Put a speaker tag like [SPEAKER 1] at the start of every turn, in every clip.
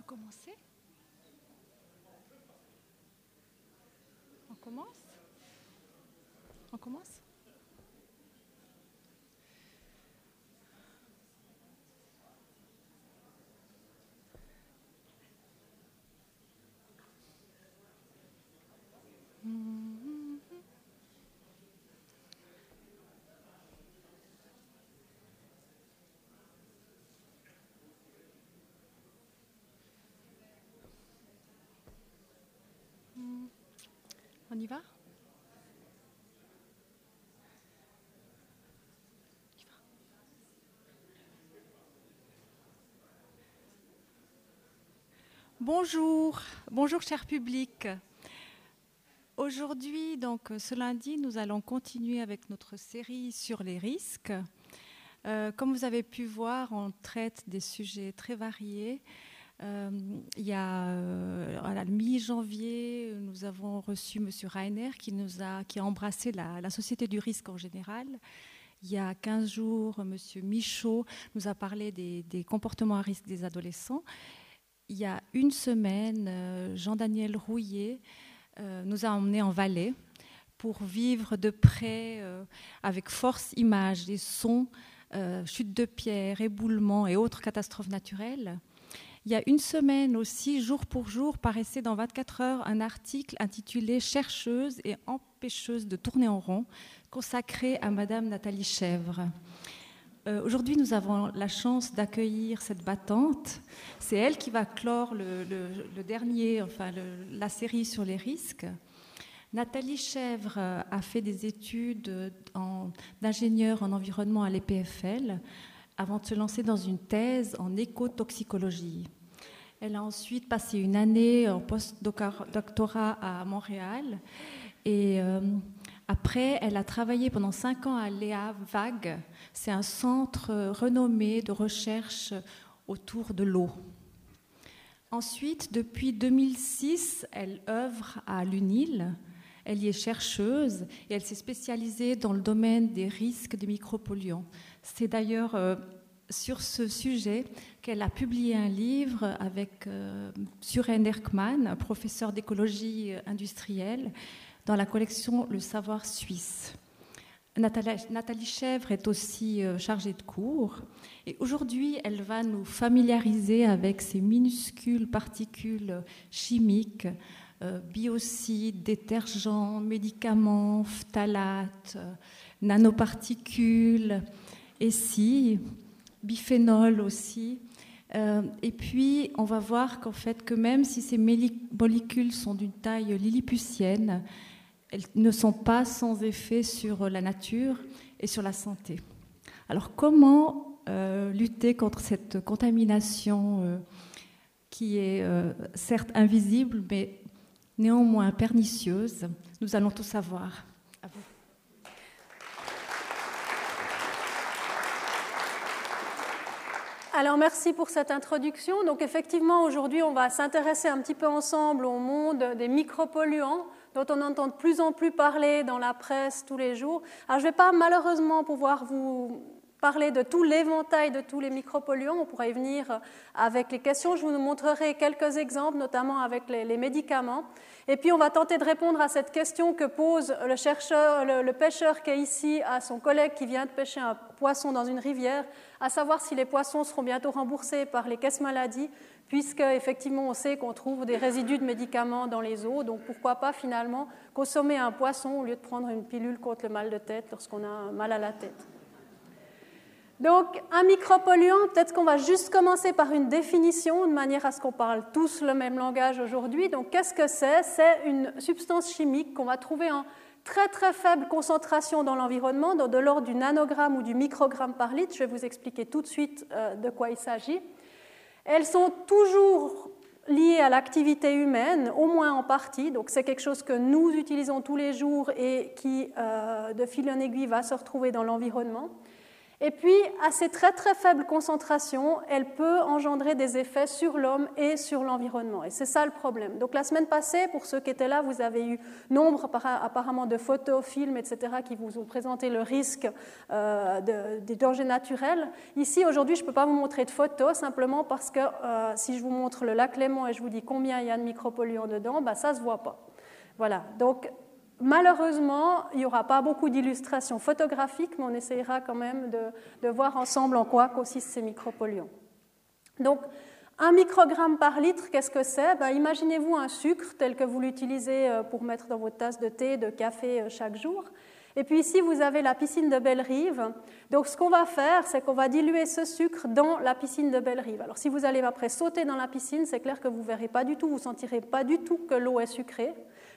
[SPEAKER 1] commencer. On commence? On commence? Bonjour, bonjour cher public. Aujourd'hui, donc ce lundi, nous allons continuer avec notre série sur les risques. Euh, comme vous avez pu voir, on traite des sujets très variés. Euh, il y a, euh, la mi-janvier, nous avons reçu M. Rainer qui, a, embrassé la, société du risque en général. Il y a 15 jours, M. Michaud nous a parlé des, comportements à risque des adolescents. Il y a une semaine, euh, Jean-Daniel Rouillet nous a emmenés en Valais pour vivre de près, avec force, images, des sons, chutes de pierres, éboulements et autres catastrophes naturelles. Il y a une semaine aussi, jour pour jour, paraissait dans 24 heures un article intitulé Chercheuse et empêcheuse de tourner en rond, consacré à Madame Nathalie Chèvre. Euh, aujourd'hui, nous avons la chance d'accueillir cette battante. C'est elle qui va clore le, dernier, enfin la série sur les risques. Nathalie Chèvre a fait des études d'ingénieur en environnement à l'EPFL avant de se lancer dans une thèse en écotoxicologie. Elle a ensuite passé une année en post-doctorat à Montréal et euh, après, elle a travaillé pendant cinq ans à Léa Vague. C'est un centre renommé de recherche autour de l'eau. Ensuite, depuis 2006, elle œuvre à l'UNIL. Elle y est chercheuse et elle s'est spécialisée dans le domaine des risques des micropolluants. C'est d'ailleurs euh, sur ce sujet qu'elle a publié un livre avec euh, Suren Erkman, professeur d'écologie industrielle, dans la collection Le Savoir suisse. Nathalie, Chèvre est aussi euh, chargée de cours et aujourd'hui elle va nous familiariser avec ces minuscules particules chimiques, biocides, détergents, médicaments, phtalates, nanoparticules, et si, biphénol aussi. Euh, et puis, on va voir qu'en fait, que même si ces molécules sont d'une taille lilliputienne, elles ne sont pas sans effet sur la nature et sur la santé. Alors, comment euh, lutter contre cette contamination euh, qui est certes invisible, mais néanmoins pernicieuse? Nous allons tout savoir.
[SPEAKER 2] Alors merci pour cette introduction. Donc effectivement, aujourd'hui, on va s'intéresser un petit peu ensemble au monde des micropolluants dont on entend de plus en plus parler dans la presse tous les jours. Alors je ne vais pas malheureusement pouvoir vous parler de tout l'éventail de tous les micropolluants. On pourrait y venir avec les questions. Je vous montrerai quelques exemples, notamment avec les, médicaments. Et puis on va tenter de répondre à cette question que pose le chercheur, le pêcheur qui est ici à son collègue qui vient de pêcher un poisson dans une rivière à savoir si les poissons seront bientôt remboursés par les caisses maladies, puisque effectivement on sait qu'on trouve des résidus de médicaments dans les eaux, donc pourquoi pas finalement consommer un poisson au lieu de prendre une pilule contre le mal de tête lorsqu'on a mal à la tête. Donc, un micropolluant, peut-être qu'on va juste commencer par une définition, de manière à ce qu'on parle tous le même langage aujourd'hui. Donc, qu'est-ce que c'est? C'est une substance chimique qu'on va trouver en très très faible concentration dans l'environnement, de l'ordre du nanogramme ou du microgramme par litre. Je vais vous expliquer tout de suite euh, de quoi il s'agit. Elles sont toujours liées à l'activité humaine, au moins en partie. Donc c'est quelque chose que nous utilisons tous les jours et qui, euh, de fil en aiguille, va se retrouver dans l'environnement. Et puis, à ces très très faibles concentrations, elle peut engendrer des effets sur l'homme et sur l'environnement. Et c'est ça le problème. Donc la semaine passée, pour ceux qui étaient là, vous avez eu nombre apparemment de photos, films, etc., qui vous ont présenté le risque euh, des dangers naturels. Ici, aujourd'hui, je ne peux pas vous montrer de photos, simplement parce que euh, si je vous montre le lac Léman et je vous dis combien il y a de micropolluants dedans, bah, ça ne se voit pas. Voilà. Donc Malheureusement, il n'y aura pas beaucoup d'illustrations photographiques, mais on essayera quand même de, voir ensemble en quoi consistent ces micropolluants. Donc, un microgramme par litre, qu'est-ce que c'est? Ben, Imaginez-vous un sucre tel que vous l'utilisez euh, pour mettre dans votre tasse de thé, de café euh, chaque jour. Et puis ici, vous avez la piscine de Belle-Rive. Donc ce qu'on va faire, c'est qu'on va diluer ce sucre dans la piscine de Belle-Rive. Alors si vous allez après sauter dans la piscine, c'est clair que vous ne verrez pas du tout, vous ne sentirez pas du tout que l'eau est sucrée.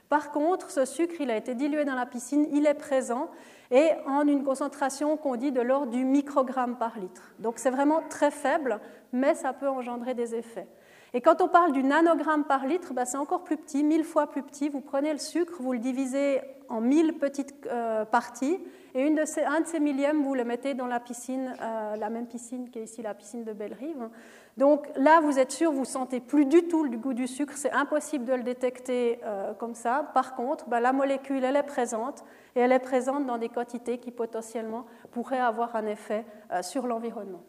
[SPEAKER 2] Par contre, ce sucre, il a été dilué dans la piscine, il est présent et en une concentration qu'on dit de l'ordre du microgramme par litre. Donc c'est vraiment très faible, mais ça peut engendrer des effets. Et quand on parle du nanogramme par litre, ben, c'est encore plus petit, mille fois plus petit. Vous prenez le sucre, vous le divisez en mille petites euh, parties, et une de ces, un de ces millièmes, vous le mettez dans la piscine, euh, la même piscine qui est ici la piscine de Belle-Rive. Donc là, vous êtes sûr, vous sentez plus du tout le goût du sucre, c'est impossible de le détecter euh, comme ça. Par contre, ben, la molécule, elle est présente, et elle est présente dans des quantités qui potentiellement pourraient avoir un effet euh, sur l'environnement.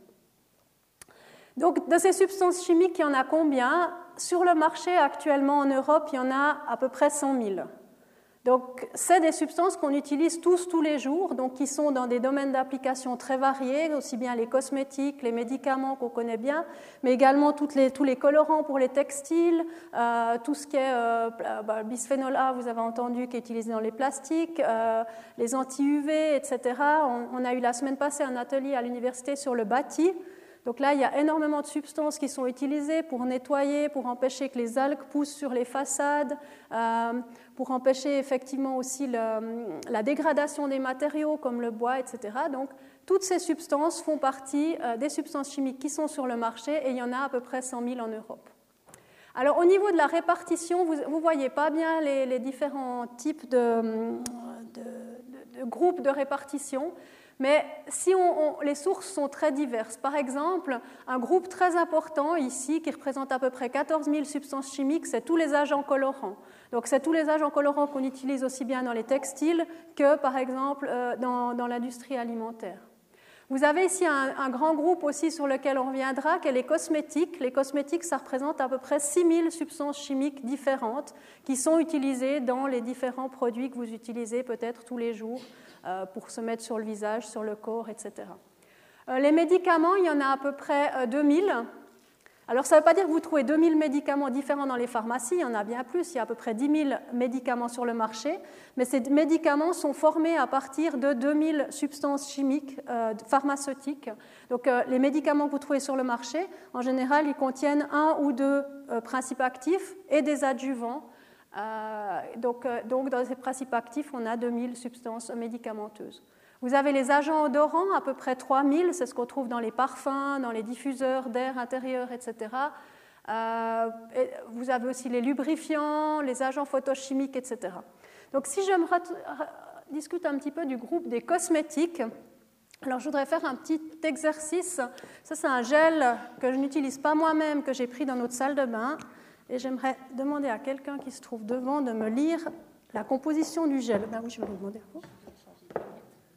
[SPEAKER 2] Donc de ces substances chimiques, il y en a combien? Sur le marché actuellement en Europe, il y en a à peu près 100 000. Donc, c'est des substances qu'on utilise tous, tous les jours, donc qui sont dans des domaines d'application très variés, aussi bien les cosmétiques, les médicaments qu'on connaît bien, mais également tous les colorants pour les textiles, euh, tout ce qui est euh, bah, bisphénol A, vous avez entendu, qui est utilisé dans les plastiques, euh, les anti-UV, etc. On, a eu la semaine passée un atelier à l'université sur le bâti. Donc là, il y a énormément de substances qui sont utilisées pour nettoyer, pour empêcher que les algues poussent sur les façades, euh, pour empêcher effectivement aussi la dégradation des matériaux comme le bois, etc. Donc toutes ces substances font partie euh, des substances chimiques qui sont sur le marché et il y en a à peu près 100 000 en Europe. Alors au niveau de la répartition, vous ne voyez pas bien les, différents types de, de groupes de répartition. Mais si les sources sont très diverses, par exemple, un groupe très important ici, qui représente à peu près 14 000 substances chimiques, c'est tous les agents colorants. Donc c'est tous les agents colorants qu'on utilise aussi bien dans les textiles que, par exemple, euh, dans, l'industrie alimentaire. Vous avez ici un, grand groupe aussi sur lequel on reviendra, qui est les cosmétiques. Les cosmétiques, ça représente à peu près 6 000 substances chimiques différentes qui sont utilisées dans les différents produits que vous utilisez peut-être tous les jours pour se mettre sur le visage, sur le corps, etc. Euh, les médicaments, il y en a à peu près 2000. Euh, Alors ça ne veut pas dire que vous trouvez 2000 médicaments différents dans les pharmacies, il y en a bien plus, il y a à peu près 10 000 médicaments sur le marché, mais ces médicaments sont formés à partir de 2000 substances chimiques pharmaceutiques. Donc les médicaments que vous trouvez sur le marché, en général, ils contiennent un ou deux principes actifs et des adjuvants euh, donc, euh, donc, dans ces principes actifs, on a 2000 substances médicamenteuses. Vous avez les agents odorants, à peu près 3000, c'est ce qu'on trouve dans les parfums, dans les diffuseurs d'air intérieur, etc. Euh, vous avez aussi les lubrifiants, les agents photochimiques, etc. Donc si je me discute un petit peu du groupe des cosmétiques, alors je voudrais faire un petit exercice. Ça c'est un gel que je n'utilise pas moi-même, que j'ai pris dans notre salle de bain. Et j'aimerais demander à quelqu'un qui se trouve devant de me lire la composition du gel. Ben oui, je vais vous demander à vous.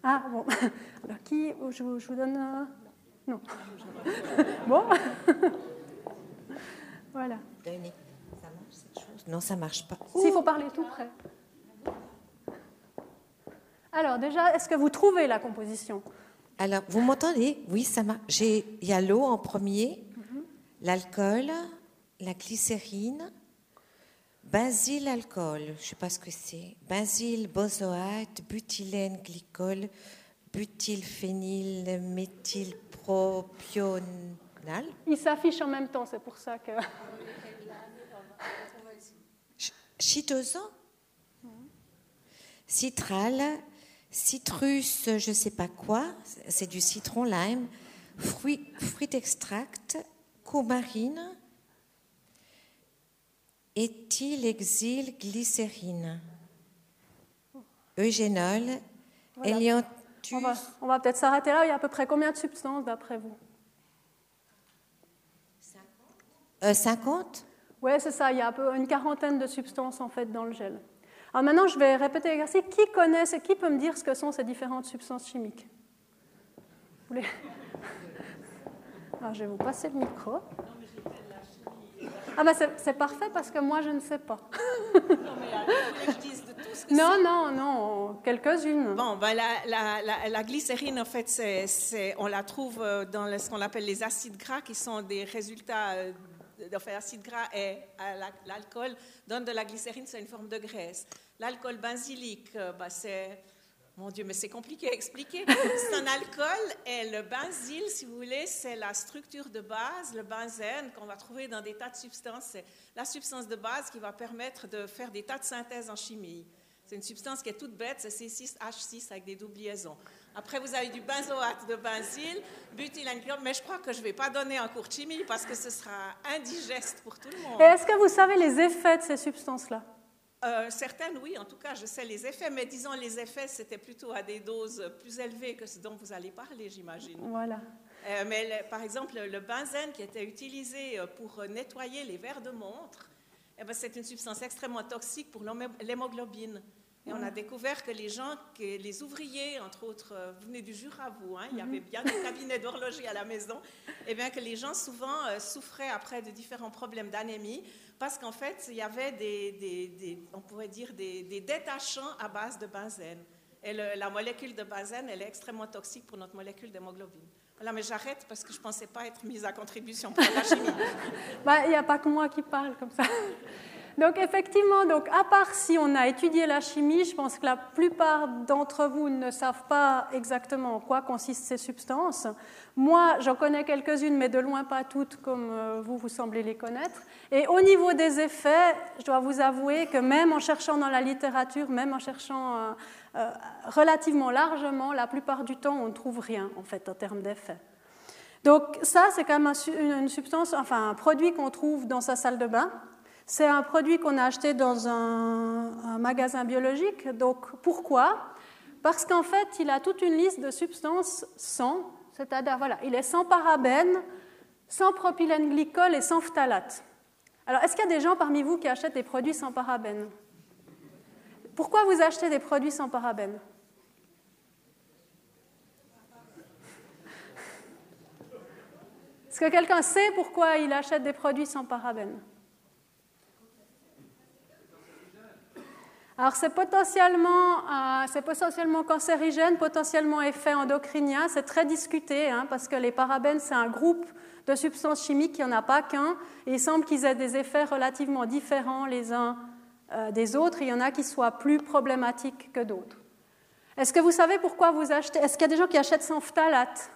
[SPEAKER 2] Ah, bon. Alors, qui Je vous, je vous donne. Euh, non. bon. voilà. Ça
[SPEAKER 3] marche cette chose? Non, ça marche pas.
[SPEAKER 2] S'il faut parler tout près. Alors, déjà, est-ce que vous trouvez la composition?
[SPEAKER 3] Alors, vous m'entendez? Oui, ça marche. Il y a l'eau en premier, mhm. l'alcool, la glycérine, basil alcool, je ne sais pas ce que c'est, basil bozoate, butylène glycol, butylphényl méthylpropional.
[SPEAKER 2] Il s'affiche en même temps, c'est pour ça que.
[SPEAKER 3] Chitosan? Citral, citrus, je ne sais pas quoi, c'est du citron lime, fruit, fruit extract, coumarine, glycérine, eugénol,
[SPEAKER 2] On va, on va peut-être s'arrêter là. Il y a à peu près combien de substances d'après vous?
[SPEAKER 3] 50
[SPEAKER 2] Oui, c'est ça. Il y a un peu une quarantaine de substances en fait dans le gel. Alors maintenant, je vais répéter l'exercice. Qui connaît, qui peut me dire ce que sont ces différentes substances chimiques? Vous voulez... Alors, je vais vous passer le micro. Ah bah c'est parfait parce que moi je ne sais pas. non mais euh, je dise de tout ce Non, non, non, quelques-unes.
[SPEAKER 4] Bon, ben la, la, la, glycérine, en fait, c'est, on la trouve euh, dans ce qu'on appelle les acides gras, qui sont des résultats euh, enfin, l'acide gras et l'alcool donnent de la glycérine, c'est une forme de graisse. L'alcool benzylique, bah, c'est mon Dieu, mais c'est compliqué à expliquer. C'est un alcool et le benzyle, si vous voulez, c'est la structure de base, le benzène qu'on va trouver dans des tas de substances. C'est la substance de base qui va permettre de faire des tas de synthèses en chimie. C'est une substance qui est toute bête, c'est C6H6 avec des doubles liaisons. Après, vous avez du benzoate de benzyle, butylenchlore, mais je crois que je ne vais pas donner un cours de chimie parce que ce sera indigeste pour tout le monde.
[SPEAKER 2] Et est-ce que vous savez les effets de ces substances-là?
[SPEAKER 4] Euh, certaines, oui, en tout cas, je sais les effets, mais disons les effets, c'était plutôt à des doses plus élevées que ce dont vous allez parler, j'imagine.
[SPEAKER 2] Voilà.
[SPEAKER 4] Euh, mais par exemple, le benzène qui était utilisé euh, pour nettoyer les verres de montre, eh ben, c'est une substance extrêmement toxique pour l'hémoglobine. Et on a découvert que les gens, que les ouvriers, entre autres, vous venez du Jura, vous, hein, il y avait mhm. bien des cabinets d'horlogerie à la maison, et eh bien que les gens souvent souffraient après de différents problèmes d'anémie parce qu'en fait, il y avait des, on pourrait dire des, détachants à base de benzène. Et la molécule de benzène, elle est extrêmement toxique pour notre molécule d'hémoglobine. Voilà, mais j'arrête parce que je ne pensais pas être mise à contribution pour la chimie.
[SPEAKER 2] Bah, il n'y a pas que moi qui parle comme ça. Donc effectivement, donc, à part si on a étudié la chimie, je pense que la plupart d'entre vous ne savent pas exactement en quoi consistent ces substances. Moi, j'en connais quelques-unes, mais de loin pas toutes comme euh, vous, vous semblez les connaître. Et au niveau des effets, je dois vous avouer que même en cherchant dans la littérature, même en cherchant euh, euh, relativement largement, la plupart du temps, on ne trouve rien en fait en termes d'effets. Donc ça, c'est quand même une substance, enfin un produit qu'on trouve dans sa salle de bain c'est un produit qu'on a acheté dans un, magasin biologique. Donc pourquoi? Parce qu'en fait, il a toute une liste de substances sans, c'est-à-dire voilà, il est sans parabènes, sans propylène glycol et sans phtalate. Alors, est-ce qu'il y a des gens parmi vous qui achètent des produits sans parabènes? Pourquoi vous achetez des produits sans parabènes? Est-ce que quelqu'un sait pourquoi il achète des produits sans parabènes? Alors c'est potentiellement, euh, potentiellement cancérigène, potentiellement effet endocrinien, c'est très discuté hein, parce que les parabènes c'est un groupe de substances chimiques, il n'y en a pas qu'un, et il semble qu'ils aient des effets relativement différents les uns euh, des autres, il y en a qui soient plus problématiques que d'autres. Est-ce que vous savez pourquoi vous achetez Est-ce qu'il y a des gens qui achètent sans phtalate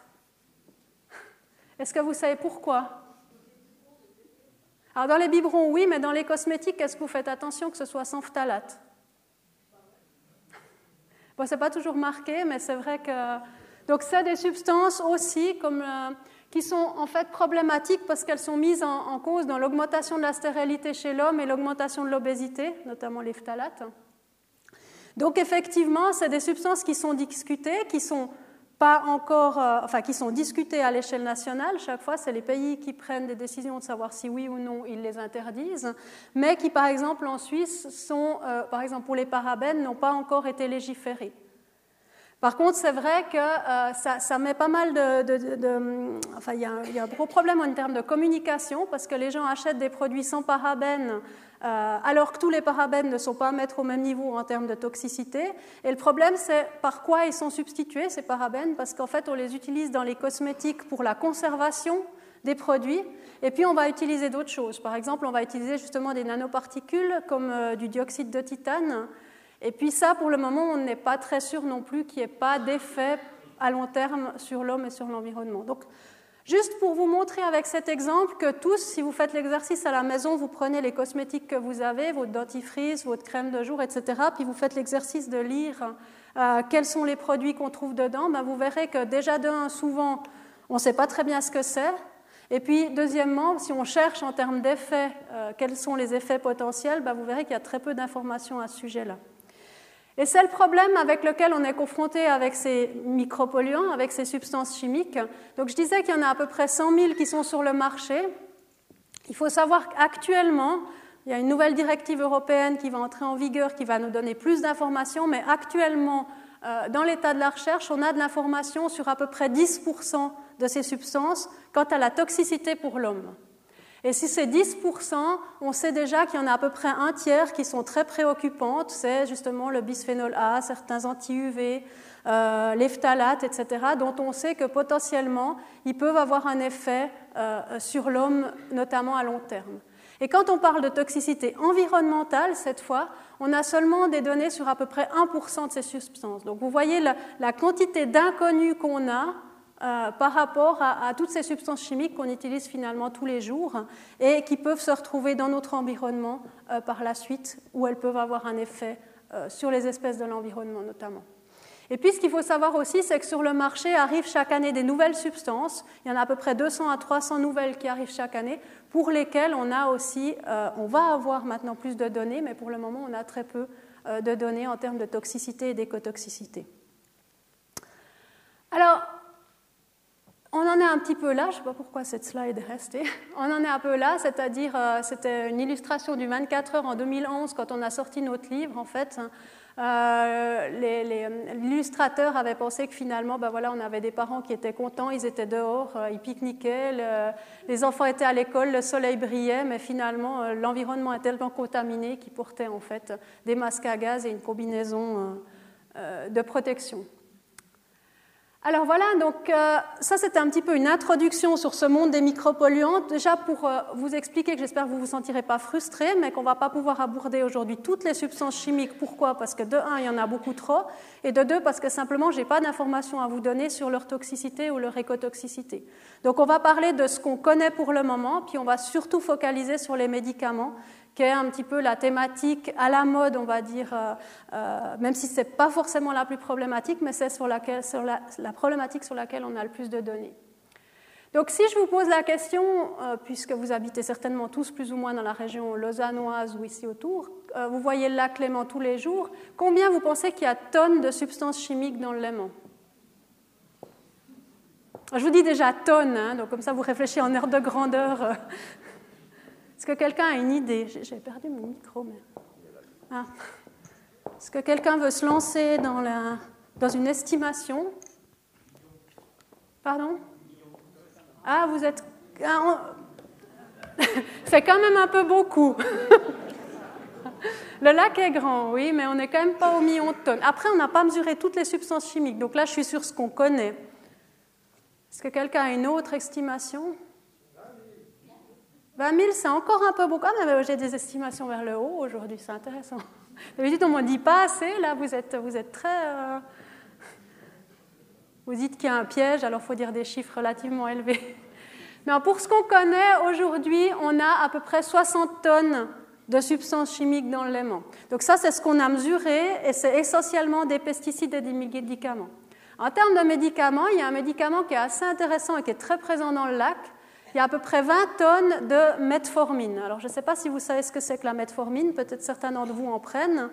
[SPEAKER 2] Est-ce que vous savez pourquoi? Alors dans les biberons, oui, mais dans les cosmétiques, est-ce que vous faites attention que ce soit sans phtalate Bon, ce n'est pas toujours marqué, mais c'est vrai que. Donc, c'est des substances aussi comme, euh, qui sont en fait problématiques parce qu'elles sont mises en, cause dans l'augmentation de la stérilité chez l'homme et l'augmentation de l'obésité, notamment les phtalates. Donc, effectivement, c'est des substances qui sont discutées, qui sont pas encore, euh, enfin, qui sont discutées à l'échelle nationale. Chaque fois, c'est les pays qui prennent des décisions de savoir si oui ou non ils les interdisent, mais qui, par exemple, en Suisse, sont, euh, par exemple, pour les parabènes, n'ont pas encore été légiférés. Par contre, c'est vrai que euh, ça, met pas mal de. enfin, il y, y, a un gros problème en termes de communication parce que les gens achètent des produits sans parabènes alors que tous les parabènes ne sont pas à mettre au même niveau en termes de toxicité. Et le problème, c'est par quoi ils sont substitués, ces parabènes, parce qu'en fait, on les utilise dans les cosmétiques pour la conservation des produits, et puis on va utiliser d'autres choses. Par exemple, on va utiliser justement des nanoparticules comme euh, du dioxyde de titane. Et puis ça, pour le moment, on n'est pas très sûr non plus qu'il n'y ait pas d'effet à long terme sur l'homme et sur l'environnement. Donc Juste pour vous montrer avec cet exemple que tous, si vous faites l'exercice à la maison, vous prenez les cosmétiques que vous avez, votre dentifrice, votre crème de jour, etc., puis vous faites l'exercice de lire euh, quels sont les produits qu'on trouve dedans, ben vous verrez que déjà d'un, souvent, on ne sait pas très bien ce que c'est. Et puis, deuxièmement, si on cherche en termes d'effets, euh, quels sont les effets potentiels, ben vous verrez qu'il y a très peu d'informations à ce sujet-là. Et c'est le problème avec lequel on est confronté avec ces micropolluants, avec ces substances chimiques. Donc je disais qu'il y en a à peu près 100 000 qui sont sur le marché. Il faut savoir qu'actuellement, il y a une nouvelle directive européenne qui va entrer en vigueur, qui va nous donner plus d'informations, mais actuellement, euh, dans l'état de la recherche, on a de l'information sur à peu près 10% de ces substances quant à la toxicité pour l'homme. Et si c'est 10%, on sait déjà qu'il y en a à peu près un tiers qui sont très préoccupantes. C'est justement le bisphénol A, certains anti-UV, euh, les phtalates, etc., dont on sait que potentiellement, ils peuvent avoir un effet euh, sur l'homme, notamment à long terme. Et quand on parle de toxicité environnementale, cette fois, on a seulement des données sur à peu près 1% de ces substances. Donc vous voyez la, la quantité d'inconnus qu'on a euh, par rapport à, toutes ces substances chimiques qu'on utilise finalement tous les jours et qui peuvent se retrouver dans notre environnement euh, par la suite, où elles peuvent avoir un effet euh, sur les espèces de l'environnement notamment. Et puis ce qu'il faut savoir aussi, c'est que sur le marché arrivent chaque année des nouvelles substances. Il y en a à peu près 200 à 300 nouvelles qui arrivent chaque année, pour lesquelles on a aussi, on va avoir maintenant plus de données, mais pour le moment on a très peu de données en termes de toxicité et d'écotoxicité. Alors, on en est un petit peu là, je ne sais pas pourquoi cette slide est restée. On en est un peu là, c'est-à-dire euh, c'était une illustration du 24 heures en 2011 quand on a sorti notre livre en fait. Euh, L'illustrateur avait pensé que finalement, ben voilà, on avait des parents qui étaient contents, ils étaient dehors, euh, ils pique-niquaient, les enfants étaient à l'école, le soleil brillait, mais finalement l'environnement est tellement contaminé qu'ils portaient en fait des masques à gaz et une combinaison de protection. Alors voilà, donc euh, ça c'était un petit peu une introduction sur ce monde des micropolluants, déjà pour euh, vous expliquer que j'espère que vous ne vous sentirez pas frustrés, mais qu'on ne va pas pouvoir aborder aujourd'hui toutes les substances chimiques. Pourquoi? Parce que de un, il y en a beaucoup trop, et de deux, parce que simplement, je n'ai pas d'informations à vous donner sur leur toxicité ou leur écotoxicité. Donc on va parler de ce qu'on connaît pour le moment, puis on va surtout focaliser sur les médicaments qui est un petit peu la thématique à la mode, on va dire, euh, euh, même si ce n'est pas forcément la plus problématique, mais c'est sur, la, problématique sur laquelle on a le plus de données. Donc si je vous pose la question, euh, puisque vous habitez certainement tous plus ou moins dans la région lausannoise ou ici autour, vous voyez le lac Léman tous les jours, combien vous pensez qu'il y a tonnes de substances chimiques dans le Léman? Je vous dis déjà tonnes, hein, donc comme ça vous réfléchissez en aire de grandeur est-ce que quelqu'un a une idée? J'ai perdu mon micro, mais. Ah. Est-ce que quelqu'un veut se lancer dans, une estimation? Pardon? Ah, vous êtes. Ah, C'est quand même un peu beaucoup. Le lac est grand, oui, mais on n'est quand même pas au million de tonnes. Après, on n'a pas mesuré toutes les substances chimiques, donc là, je suis sur ce qu'on connaît. Est-ce que quelqu'un a une autre estimation? 20 000, c'est encore un peu beaucoup. Ah, mais j'ai des estimations vers le haut aujourd'hui, c'est intéressant. D'habitude, on ne m'en dit pas assez. Là, vous êtes, vous êtes très. Euh, vous dites qu'il y a un piège, alors il faut dire des chiffres relativement élevés. Mais pour ce qu'on connaît aujourd'hui, on a à peu près 60 tonnes de substances chimiques dans Léman. Donc, ça, c'est ce qu'on a mesuré et c'est essentiellement des pesticides et des médicaments. En termes de médicaments, il y a un médicament qui est assez intéressant et qui est très présent dans le lac, il y a à peu près 20 tonnes de metformine. Alors, je ne sais pas si vous savez ce que c'est que la metformine, peut-être certains d'entre vous en prennent.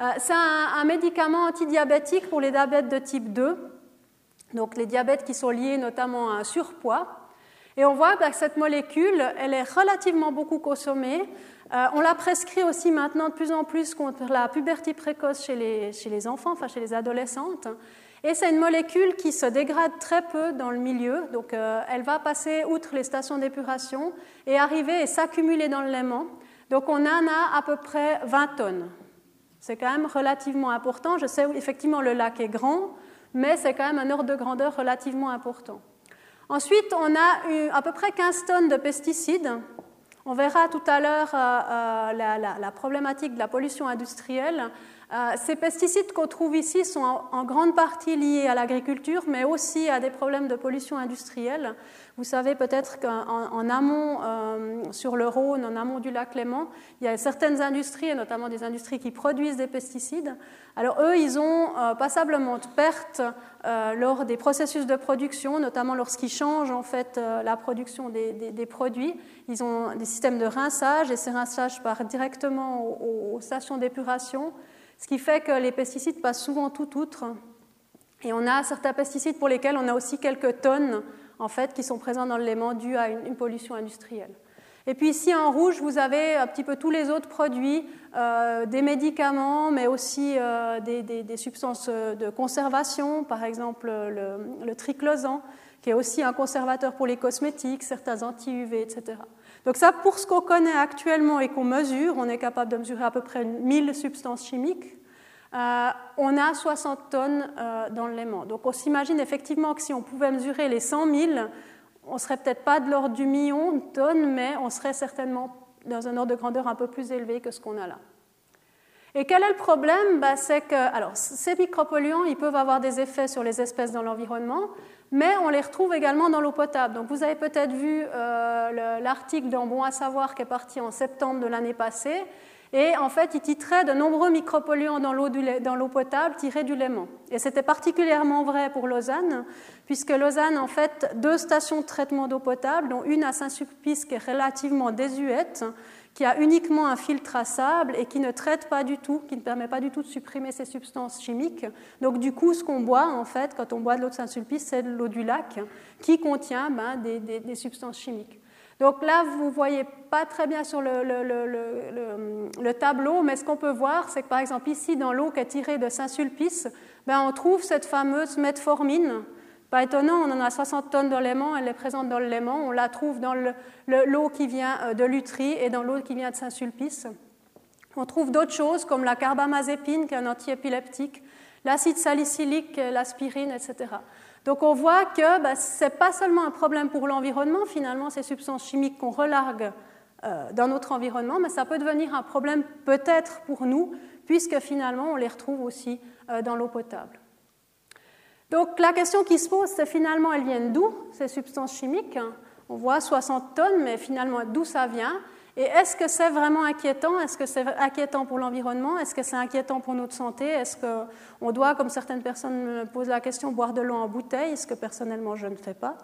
[SPEAKER 2] Euh, c'est un, médicament antidiabétique pour les diabètes de type 2, donc les diabètes qui sont liés notamment à un surpoids. Et on voit que cette molécule, elle est relativement beaucoup consommée. Euh, on la prescrit aussi maintenant de plus en plus contre la puberté précoce chez les, chez les enfants, enfin chez les adolescentes. Et c'est une molécule qui se dégrade très peu dans le milieu, donc euh, elle va passer outre les stations d'épuration et arriver et s'accumuler dans léman. Donc on en a à peu près 20 tonnes. C'est quand même relativement important. Je sais effectivement le lac est grand, mais c'est quand même un ordre de grandeur relativement important. Ensuite, on a à peu près 15 tonnes de pesticides. On verra tout à l'heure euh, euh, la, problématique de la pollution industrielle. Euh, ces pesticides qu'on trouve ici sont en, grande partie liés à l'agriculture, mais aussi à des problèmes de pollution industrielle. Vous savez peut-être qu'en amont, euh, sur le Rhône, en amont du lac Léman, il y a certaines industries, et notamment des industries qui produisent des pesticides. Alors eux, ils ont euh, passablement de pertes lors des processus de production, notamment lorsqu'ils changent en fait la production des, produits. Ils ont des systèmes de rinçage, et ces rinçages partent directement aux stations d'épuration. Ce qui fait que les pesticides passent souvent tout outre. Et on a certains pesticides pour lesquels on a aussi quelques tonnes en fait, qui sont présents dans l'élément dû à une, pollution industrielle. Et puis ici en rouge, vous avez un petit peu tous les autres produits, euh, des médicaments, mais aussi euh, des, substances de conservation, par exemple le, le, triclosan, qui est aussi un conservateur pour les cosmétiques, certains anti-UV, etc. Donc ça, pour ce qu'on connaît actuellement et qu'on mesure, on est capable de mesurer à peu près 1000 substances chimiques. Euh, on a 60 tonnes euh, dans Léman. Donc on s'imagine effectivement que si on pouvait mesurer les 100 000, on serait peut-être pas de l'ordre du million de tonnes, mais on serait certainement dans un ordre de grandeur un peu plus élevé que ce qu'on a là. Et quel est le problème? Bah, C'est que alors, ces micropolluants ils peuvent avoir des effets sur les espèces dans l'environnement, mais on les retrouve également dans l'eau potable. Donc vous avez peut-être vu euh, l'article dans Bon à savoir qui est parti en septembre de l'année passée et en fait, il titrait de nombreux micropolluants dans l'eau potable tirés du Léman. Et c'était particulièrement vrai pour Lausanne, puisque Lausanne, en fait, deux stations de traitement d'eau potable, dont une à Saint-Sulpice qui est relativement désuète, qui a uniquement un filtre à sable et qui ne traite pas du tout, qui ne permet pas du tout de supprimer ces substances chimiques. Donc du coup, ce qu'on boit, en fait, quand on boit de l'eau de Saint-Sulpice, c'est de l'eau du lac qui contient ben, des substances chimiques. Donc là, vous ne voyez pas très bien sur le, tableau, mais ce qu'on peut voir, c'est que par exemple ici, dans l'eau qui est tirée de Saint-Sulpice, ben, on trouve cette fameuse metformine. Pas étonnant, on en a 60 tonnes dans l'aimant, elle est présente dans le Léman, on la trouve dans l'eau qui vient euh, de Lutry et dans l'eau qui vient de Saint-Sulpice. On trouve d'autres choses comme la carbamazépine, qui est un antiépileptique, l'acide salicylique, l'aspirine, etc. Donc on voit que bah, ce n'est pas seulement un problème pour l'environnement, finalement, ces substances chimiques qu'on relargue euh, dans notre environnement, mais ça peut devenir un problème peut-être pour nous, puisque finalement on les retrouve aussi euh, dans l'eau potable. Donc la question qui se pose, c'est finalement, elles viennent d'où, ces substances chimiques? On voit 60 tonnes, mais finalement, d'où ça vient? Et est-ce que c'est vraiment inquiétant? Est-ce que c'est inquiétant pour l'environnement? Est-ce que c'est inquiétant pour notre santé? Est-ce qu'on doit, comme certaines personnes me posent la question, boire de l'eau en bouteille? Ce que personnellement je ne fais pas.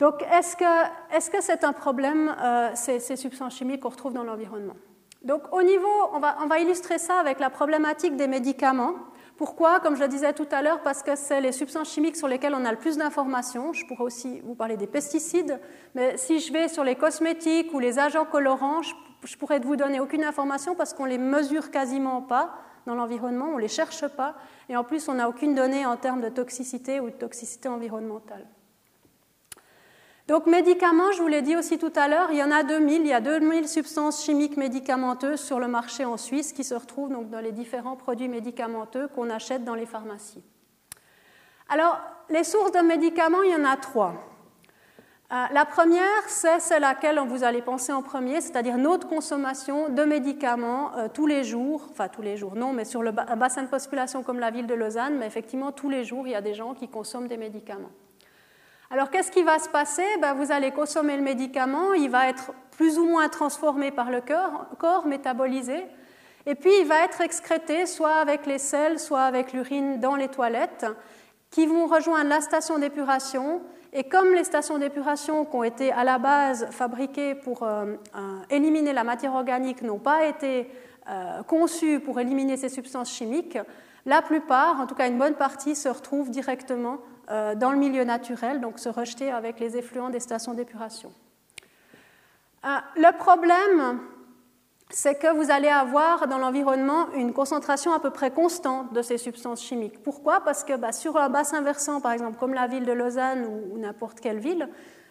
[SPEAKER 2] Donc est-ce que c'est -ce un problème, euh, ces, ces, substances chimiques qu'on retrouve dans l'environnement? Donc au niveau, on va, on va illustrer ça avec la problématique des médicaments. Pourquoi Comme je le disais tout à l'heure, parce que c'est les substances chimiques sur lesquelles on a le plus d'informations. Je pourrais aussi vous parler des pesticides, mais si je vais sur les cosmétiques ou les agents colorants, je pourrais vous donner aucune information parce qu'on les mesure quasiment pas dans l'environnement, on les cherche pas, et en plus on n'a aucune donnée en termes de toxicité ou de toxicité environnementale. Donc médicaments, je vous l'ai dit aussi tout à l'heure, il y en a 2000, il y a 2000 substances chimiques médicamenteuses sur le marché en Suisse qui se retrouvent dans les différents produits médicamenteux qu'on achète dans les pharmacies. Alors, les sources de médicaments, il y en a trois. Euh, la première, c'est celle à laquelle vous allez penser en premier, c'est-à-dire notre consommation de médicaments euh, tous les jours, enfin tous les jours, non, mais sur le bassin de population comme la ville de Lausanne, mais effectivement tous les jours, il y a des gens qui consomment des médicaments. Alors qu'est-ce qui va se passer? Ben, Vous allez consommer le médicament, il va être plus ou moins transformé par le corps, métabolisé, et puis il va être excrété soit avec les selles, soit avec l'urine dans les toilettes, qui vont rejoindre la station d'épuration. Et comme les stations d'épuration qui ont été à la base fabriquées pour euh, euh, éliminer la matière organique n'ont pas été euh, conçues pour éliminer ces substances chimiques, la plupart, en tout cas une bonne partie, se retrouvent directement dans le milieu naturel, donc se rejeter avec les effluents des stations d'épuration. Euh, le problème, c'est que vous allez avoir dans l'environnement une concentration à peu près constante de ces substances chimiques. Pourquoi? Parce que bah, sur un bassin versant, par exemple, comme la ville de Lausanne ou, n'importe quelle ville,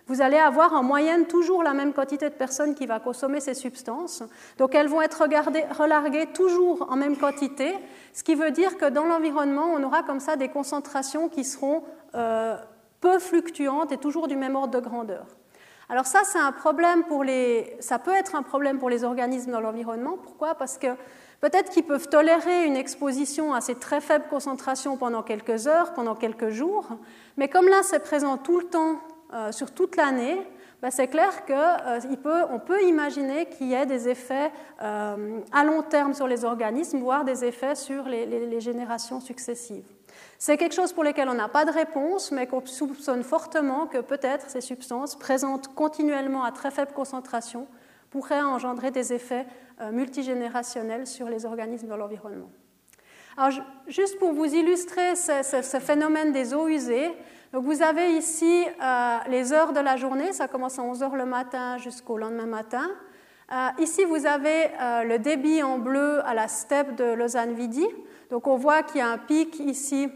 [SPEAKER 2] vous allez avoir en moyenne toujours la même quantité de personnes qui va consommer ces substances. Donc elles vont être relarguées toujours en même quantité, ce qui veut dire que dans l'environnement, on aura comme ça des concentrations qui seront euh, peu fluctuantes et toujours du même ordre de grandeur. Alors ça, c'est un problème pour les, ça peut être un problème pour les organismes dans l'environnement. Pourquoi? Parce que peut-être qu'ils peuvent tolérer une exposition à ces très faibles concentrations pendant quelques heures, pendant quelques jours, mais comme là, c'est présent tout le temps, sur toute l'année, ben, c'est clair qu'on euh, peut, peut imaginer qu'il y ait des effets à long terme sur les organismes, voire des effets sur les générations successives. C'est quelque chose pour lequel on n'a pas de réponse, mais qu'on soupçonne fortement que peut-être ces substances, présentes continuellement à très faible concentration, pourraient engendrer des effets euh, multigénérationnels sur les organismes dans l'environnement. Alors, juste pour vous illustrer ce, phénomène des eaux usées, donc vous avez ici euh, les heures de la journée, ça commence à 11 heures le matin jusqu'au lendemain matin. Euh, ici, vous avez euh, le débit en bleu à la steppe de Lausanne-Vidi. Donc on voit qu'il y a un pic ici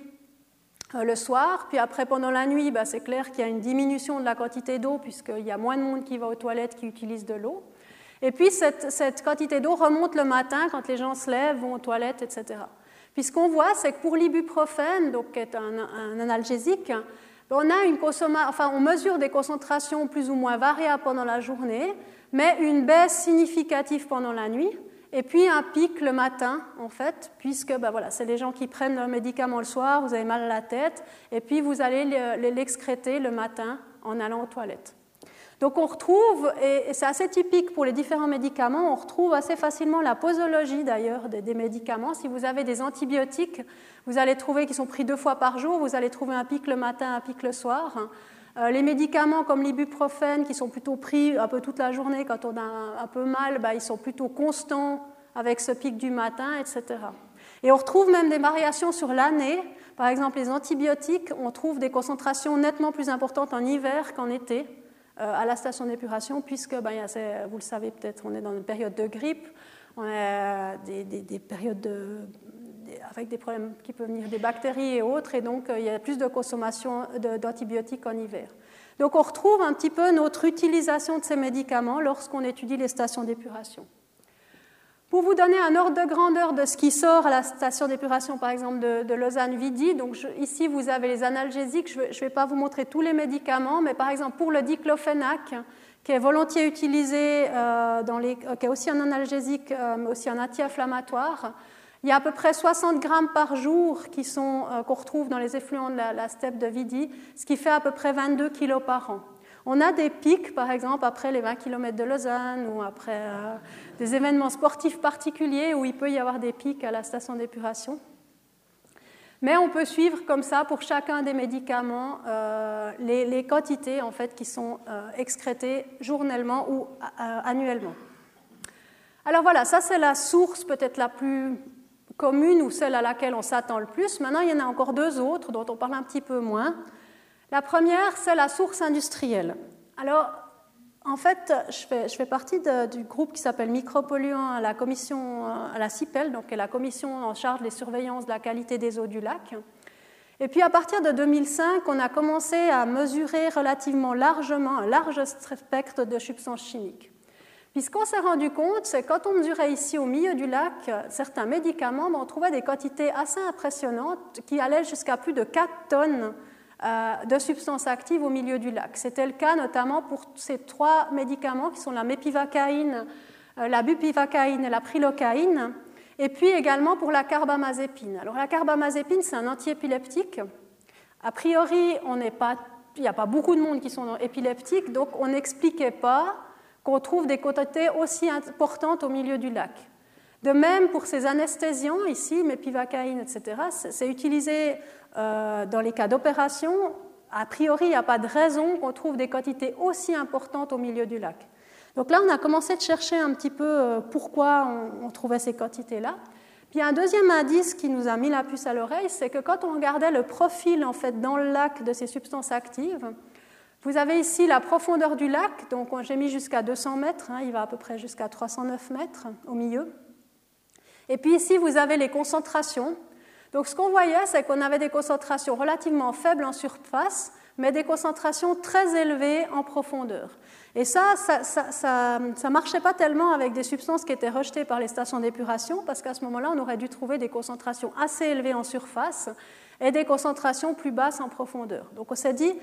[SPEAKER 2] le soir, puis après pendant la nuit, bah, c'est clair qu'il y a une diminution de la quantité d'eau puisqu'il y a moins de monde qui va aux toilettes qui utilise de l'eau. Et puis cette, quantité d'eau remonte le matin quand les gens se lèvent, vont aux toilettes, etc. Puis ce qu'on voit, c'est que pour l'ibuprofène, qui est un, analgésique, on, a une enfin, on mesure des concentrations plus ou moins variables pendant la journée, mais une baisse significative pendant la nuit, et puis un pic le matin, en fait, puisque ben voilà, c'est les gens qui prennent le médicament le soir, vous avez mal à la tête, et puis vous allez l'excréter le matin en allant aux toilettes. Donc on retrouve, et c'est assez typique pour les différents médicaments, on retrouve assez facilement la posologie d'ailleurs des, médicaments. Si vous avez des antibiotiques, vous allez trouver qu'ils sont pris deux fois par jour, vous allez trouver un pic le matin, un pic le soir. Euh, les médicaments comme l'ibuprofène, qui sont plutôt pris un peu toute la journée quand on a un, peu mal, bah, ils sont plutôt constants avec ce pic du matin, etc. Et on retrouve même des variations sur l'année. Par exemple, les antibiotiques, on trouve des concentrations nettement plus importantes en hiver qu'en été. Euh, à la station d'épuration, puisque, ben, vous le savez peut-être, on est dans une période de grippe, on a des, périodes avec des problèmes qui peuvent venir des bactéries et autres, et donc euh, il y a plus de consommation d'antibiotiques en hiver. Donc on retrouve un petit peu notre utilisation de ces médicaments lorsqu'on étudie les stations d'épuration. Pour vous donner un ordre de grandeur de ce qui sort à la station d'épuration, par exemple, de, Lausanne-Vidi, donc ici vous avez les analgésiques, je ne vais pas vous montrer tous les médicaments, mais par exemple pour le diclofénac, qui est volontiers utilisé, euh, les, qui est aussi un analgésique, euh, mais aussi un anti-inflammatoire, il y a à peu près 60 grammes par jour qui sont, euh, qu'on retrouve dans les effluents de la, la, steppe de Vidi, ce qui fait à peu près 22 kilos par an. On a des pics, par exemple, après les 20 km de Lausanne ou après euh, des événements sportifs particuliers où il peut y avoir des pics à la station d'épuration. Mais on peut suivre comme ça pour chacun des médicaments euh, les, quantités en fait, qui sont euh, excrétées journellement ou annuellement. Alors voilà, ça c'est la source peut-être la plus commune ou celle à laquelle on s'attend le plus. Maintenant, il y en a encore deux autres dont on parle un petit peu moins. La première, c'est la source industrielle. Alors, en fait, je fais, partie du groupe qui s'appelle Micropolluants à la commission, à la CIPEL, donc qui est la commission en charge des surveillances de la qualité des eaux du lac. Et puis à partir de 2005, on a commencé à mesurer relativement largement un large spectre de substances chimiques. Puis ce qu'on s'est rendu compte, c'est quand on mesurait ici au milieu du lac certains médicaments, on trouvait des quantités assez impressionnantes qui allaient jusqu'à plus de 4 tonnes euh, de substances actives au milieu du lac. C'était le cas notamment pour ces trois médicaments qui sont la mépivacaïne, euh, la bupivacaïne et la prilocaïne, et puis également pour la carbamazépine. Alors la carbamazépine, c'est un antiépileptique. A priori, il n'y a pas beaucoup de monde qui sont épileptiques, donc on n'expliquait pas qu'on trouve des quantités aussi importantes au milieu du lac. De même, pour ces anesthésiants, ici, mépivacaïne, etc., c'est utilisé euh, dans les cas d'opération, a priori, il n'y a pas de raison qu'on trouve des quantités aussi importantes au milieu du lac. Donc là, on a commencé de chercher un petit peu euh, pourquoi on, trouvait ces quantités-là. Puis un deuxième indice qui nous a mis la puce à l'oreille, c'est que quand on regardait le profil en fait dans le lac de ces substances actives, vous avez ici la profondeur du lac, donc j'ai mis jusqu'à 200 mètres, hein, il va à peu près jusqu'à 309 mètres au milieu. Et puis ici, vous avez les concentrations. Donc ce qu'on voyait, c'est qu'on avait des concentrations relativement faibles en surface, mais des concentrations très élevées en profondeur. Et ça, ça ne marchait pas tellement avec des substances qui étaient rejetées par les stations d'épuration, parce qu'à ce moment-là, on aurait dû trouver des concentrations assez élevées en surface et des concentrations plus basses en profondeur. Donc on s'est dit,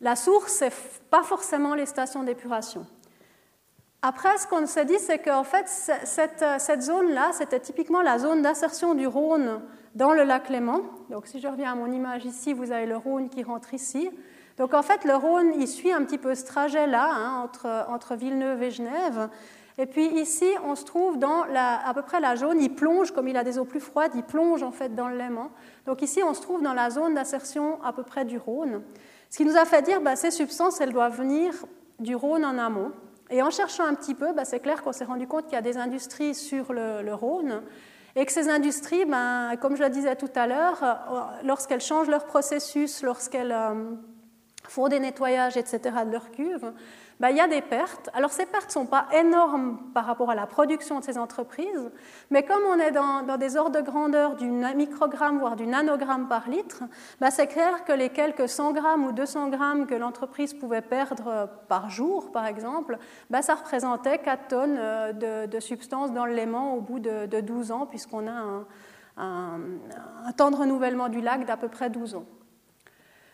[SPEAKER 2] la source, ce n'est pas forcément les stations d'épuration. Après, ce qu'on s'est dit, c'est qu'en fait, cette, cette zone-là, c'était typiquement la zone d'insertion du Rhône dans le lac Léman. Donc si je reviens à mon image ici, vous avez le Rhône qui rentre ici. Donc en fait, le Rhône, il suit un petit peu ce trajet-là, hein, entre, entre, Villeneuve et Genève. Et puis ici, on se trouve dans la, à peu près la zone, il plonge, comme il a des eaux plus froides, il plonge en fait dans le Léman. Donc ici, on se trouve dans la zone d'insertion à peu près du Rhône. Ce qui nous a fait dire, bah, ces substances, elles doivent venir du Rhône en amont. Et en cherchant un petit peu, bah, c'est clair qu'on s'est rendu compte qu'il y a des industries sur le, Rhône Et que ces industries, ben, comme je le disais tout à l'heure, lorsqu'elles changent leur processus, lorsqu'elles font des nettoyages, etc., de leurs cuves, bah, il y a des pertes. Alors ces pertes ne sont pas énormes par rapport à la production de ces entreprises, mais comme on est dans, des ordres de grandeur du microgramme, voire du nanogramme par litre, bah, c'est clair que les quelques 100 grammes ou 200 grammes que l'entreprise pouvait perdre euh, par jour, par exemple, bah, ça représentait 4 tonnes euh, de, de substances dans Léman au bout de, 12 ans, puisqu'on a un, un temps de renouvellement du lac d'à peu près 12 ans.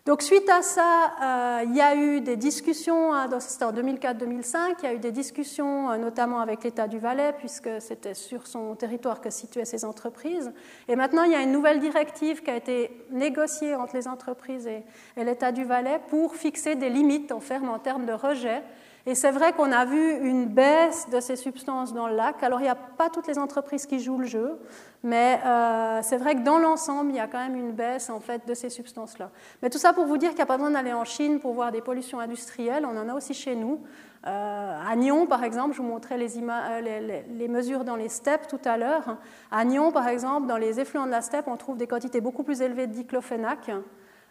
[SPEAKER 2] Donc suite à ça, euh, il y a eu des discussions, hein, c'était en 2004-2005, il y a eu des discussions euh, notamment avec l'État du Valais, puisque c'était sur son territoire que situaient ces entreprises. Et maintenant, il y a une nouvelle directive qui a été négociée entre les entreprises et, l'État du Valais pour fixer des limites en, ferme, en termes de rejet et c'est vrai qu'on a vu une baisse de ces substances dans le lac. Alors, il n'y a pas toutes les entreprises qui jouent le jeu, mais euh, c'est vrai que dans l'ensemble, il y a quand même une baisse en fait, de ces substances-là. Mais tout ça pour vous dire qu'il n'y a pas besoin d'aller en Chine pour voir des pollutions industrielles. On en a aussi chez nous. Euh, à Nyon, par exemple, je vous montrais les, euh, les, les, mesures dans les steppes tout à l'heure. À Nyon, par exemple, dans les effluents de la steppe, on trouve des quantités beaucoup plus élevées de diclofénac.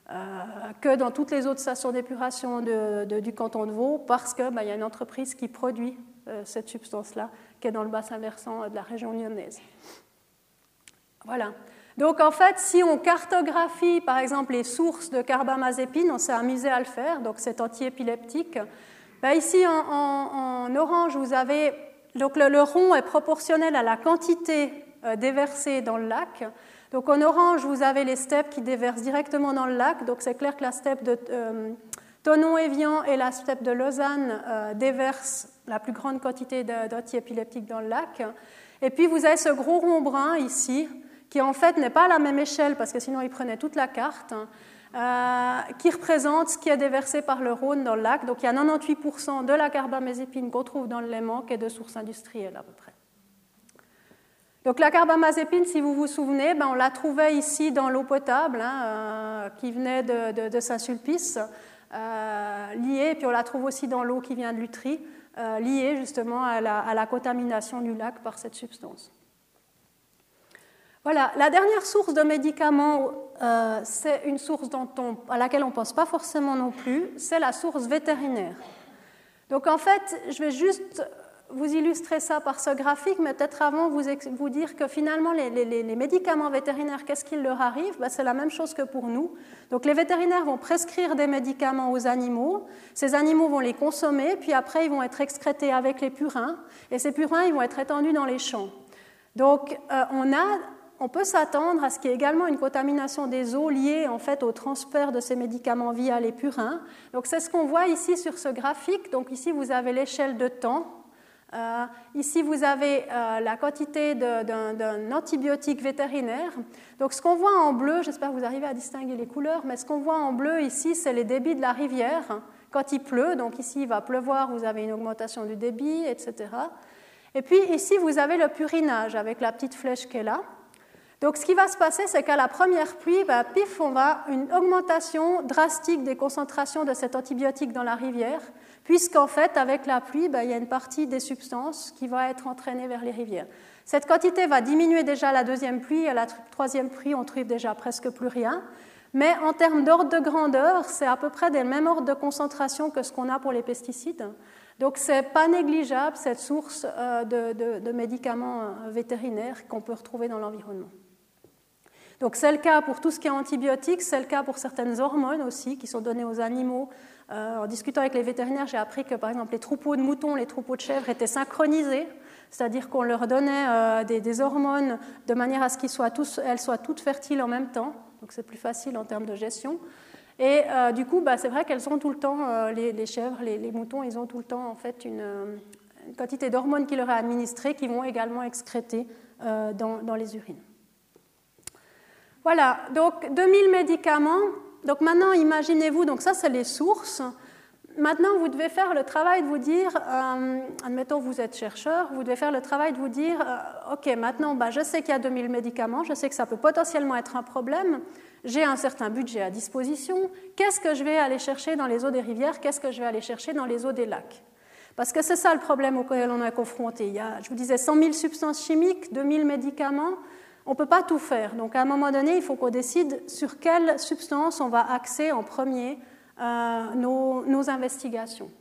[SPEAKER 2] Euh, que dans toutes les autres stations d'épuration du canton de Vaud, parce qu'il bah, y a une entreprise qui produit euh, cette substance-là, qui est dans le bassin versant de la région lyonnaise. Voilà. Donc en fait, si on cartographie par exemple les sources de carbamazépine, on s'est amusé à le faire, donc c'est antiépileptique. Bah, ici en, orange, vous avez donc le, rond est proportionnel à la quantité euh, déversée dans le lac. Donc en orange, vous avez les steppes qui déversent directement dans le lac. Donc c'est clair que la steppe de euh, Tonon-Évian et la steppe de Lausanne euh, déversent la plus grande quantité d'antiépileptiques dans le lac. Et puis vous avez ce gros rond brun ici, qui en fait n'est pas à la même échelle, parce que sinon il prenait toute la carte, euh, qui représente ce qui est déversé par le Rhône dans le lac. Donc il y a 98% de la carbamazépine qu'on trouve dans le Léman qui est de source industrielle à peu près. Donc la carbamazépine, si vous vous souvenez, ben, on la trouvait ici dans l'eau potable hein, euh, qui venait de, Saint-Sulpice, euh, liée, puis on la trouve aussi dans l'eau qui vient de Lutry, euh, liée justement à la, contamination du lac par cette substance. Voilà, la dernière source de médicaments, c'est une source à laquelle on ne pense pas forcément non plus, c'est la source vétérinaire. Donc en fait, je vais juste vous illustrer ça par ce graphique, mais peut-être avant vous, dire que finalement les, médicaments vétérinaires, qu'est-ce qu'il leur arrive ben, C'est la même chose que pour nous. Donc les vétérinaires vont prescrire des médicaments aux animaux, ces animaux vont les consommer, puis après ils vont être excrétés avec les purins, et ces purins ils vont être étendus dans les champs. Donc euh, on, a, on peut s'attendre à ce qu'il y ait également une contamination des eaux liée en fait au transfert de ces médicaments via les purins. Donc c'est ce qu'on voit ici sur ce graphique. Donc ici vous avez l'échelle de temps euh, ici, vous avez euh, la quantité d'un antibiotique vétérinaire. Donc, ce qu'on voit en bleu, j'espère que vous arrivez à distinguer les couleurs, mais ce qu'on voit en bleu ici, c'est les débits de la rivière quand il pleut. Donc, ici, il va pleuvoir, vous avez une augmentation du débit, etc. Et puis, ici, vous avez le purinage avec la petite flèche qui est là. Donc, ce qui va se passer, c'est qu'à la première pluie, bah, pif, on va une augmentation drastique des concentrations de cet antibiotique dans la rivière puisqu'en fait, avec la pluie, ben, il y a une partie des substances qui va être entraînée vers les rivières. Cette quantité va diminuer déjà à la deuxième pluie, à la troisième pluie, on trouve déjà presque plus rien. Mais en termes d'ordre de grandeur, c'est à peu près des mêmes ordres de concentration que ce qu'on a pour les pesticides. Donc ce n'est pas négligeable cette source euh, de, médicaments euh, vétérinaires qu'on peut retrouver dans l'environnement. Donc c'est le cas pour tout ce qui est antibiotiques, c'est le cas pour certaines hormones aussi qui sont données aux animaux euh, en discutant avec les vétérinaires, j'ai appris que par exemple les troupeaux de moutons, les troupeaux de chèvres étaient synchronisés, c'est-à-dire qu'on leur donnait euh, des, hormones de manière à ce qu'elles soient, toutes fertiles en même temps, donc c'est plus facile en termes de gestion. Et euh, du coup, bah, c'est vrai qu'elles ont tout le temps, les, chèvres, les, moutons, ils ont tout le temps en fait une, quantité d'hormones qui leur est administrée qui vont également excréter dans, dans les urines. Voilà, donc 2000 médicaments donc maintenant, imaginez-vous, donc ça c'est les sources. Maintenant, vous devez faire le travail de vous dire, euh, admettons vous êtes chercheur, vous devez faire le travail de vous dire, euh, ok, maintenant bah, je sais qu'il y a 2000 médicaments, je sais que ça peut potentiellement être un problème, j'ai un certain budget à disposition, qu'est-ce que je vais aller chercher dans les eaux des rivières, qu'est-ce que je vais aller chercher dans les eaux des lacs? Parce que c'est ça le problème auquel on est confronté. Il y a, je vous disais, 100 000 substances chimiques, 2000 médicaments, on ne peut pas tout faire. Donc à un moment donné, il faut qu'on décide sur quelle substance on va axer en premier euh, nos, investigations.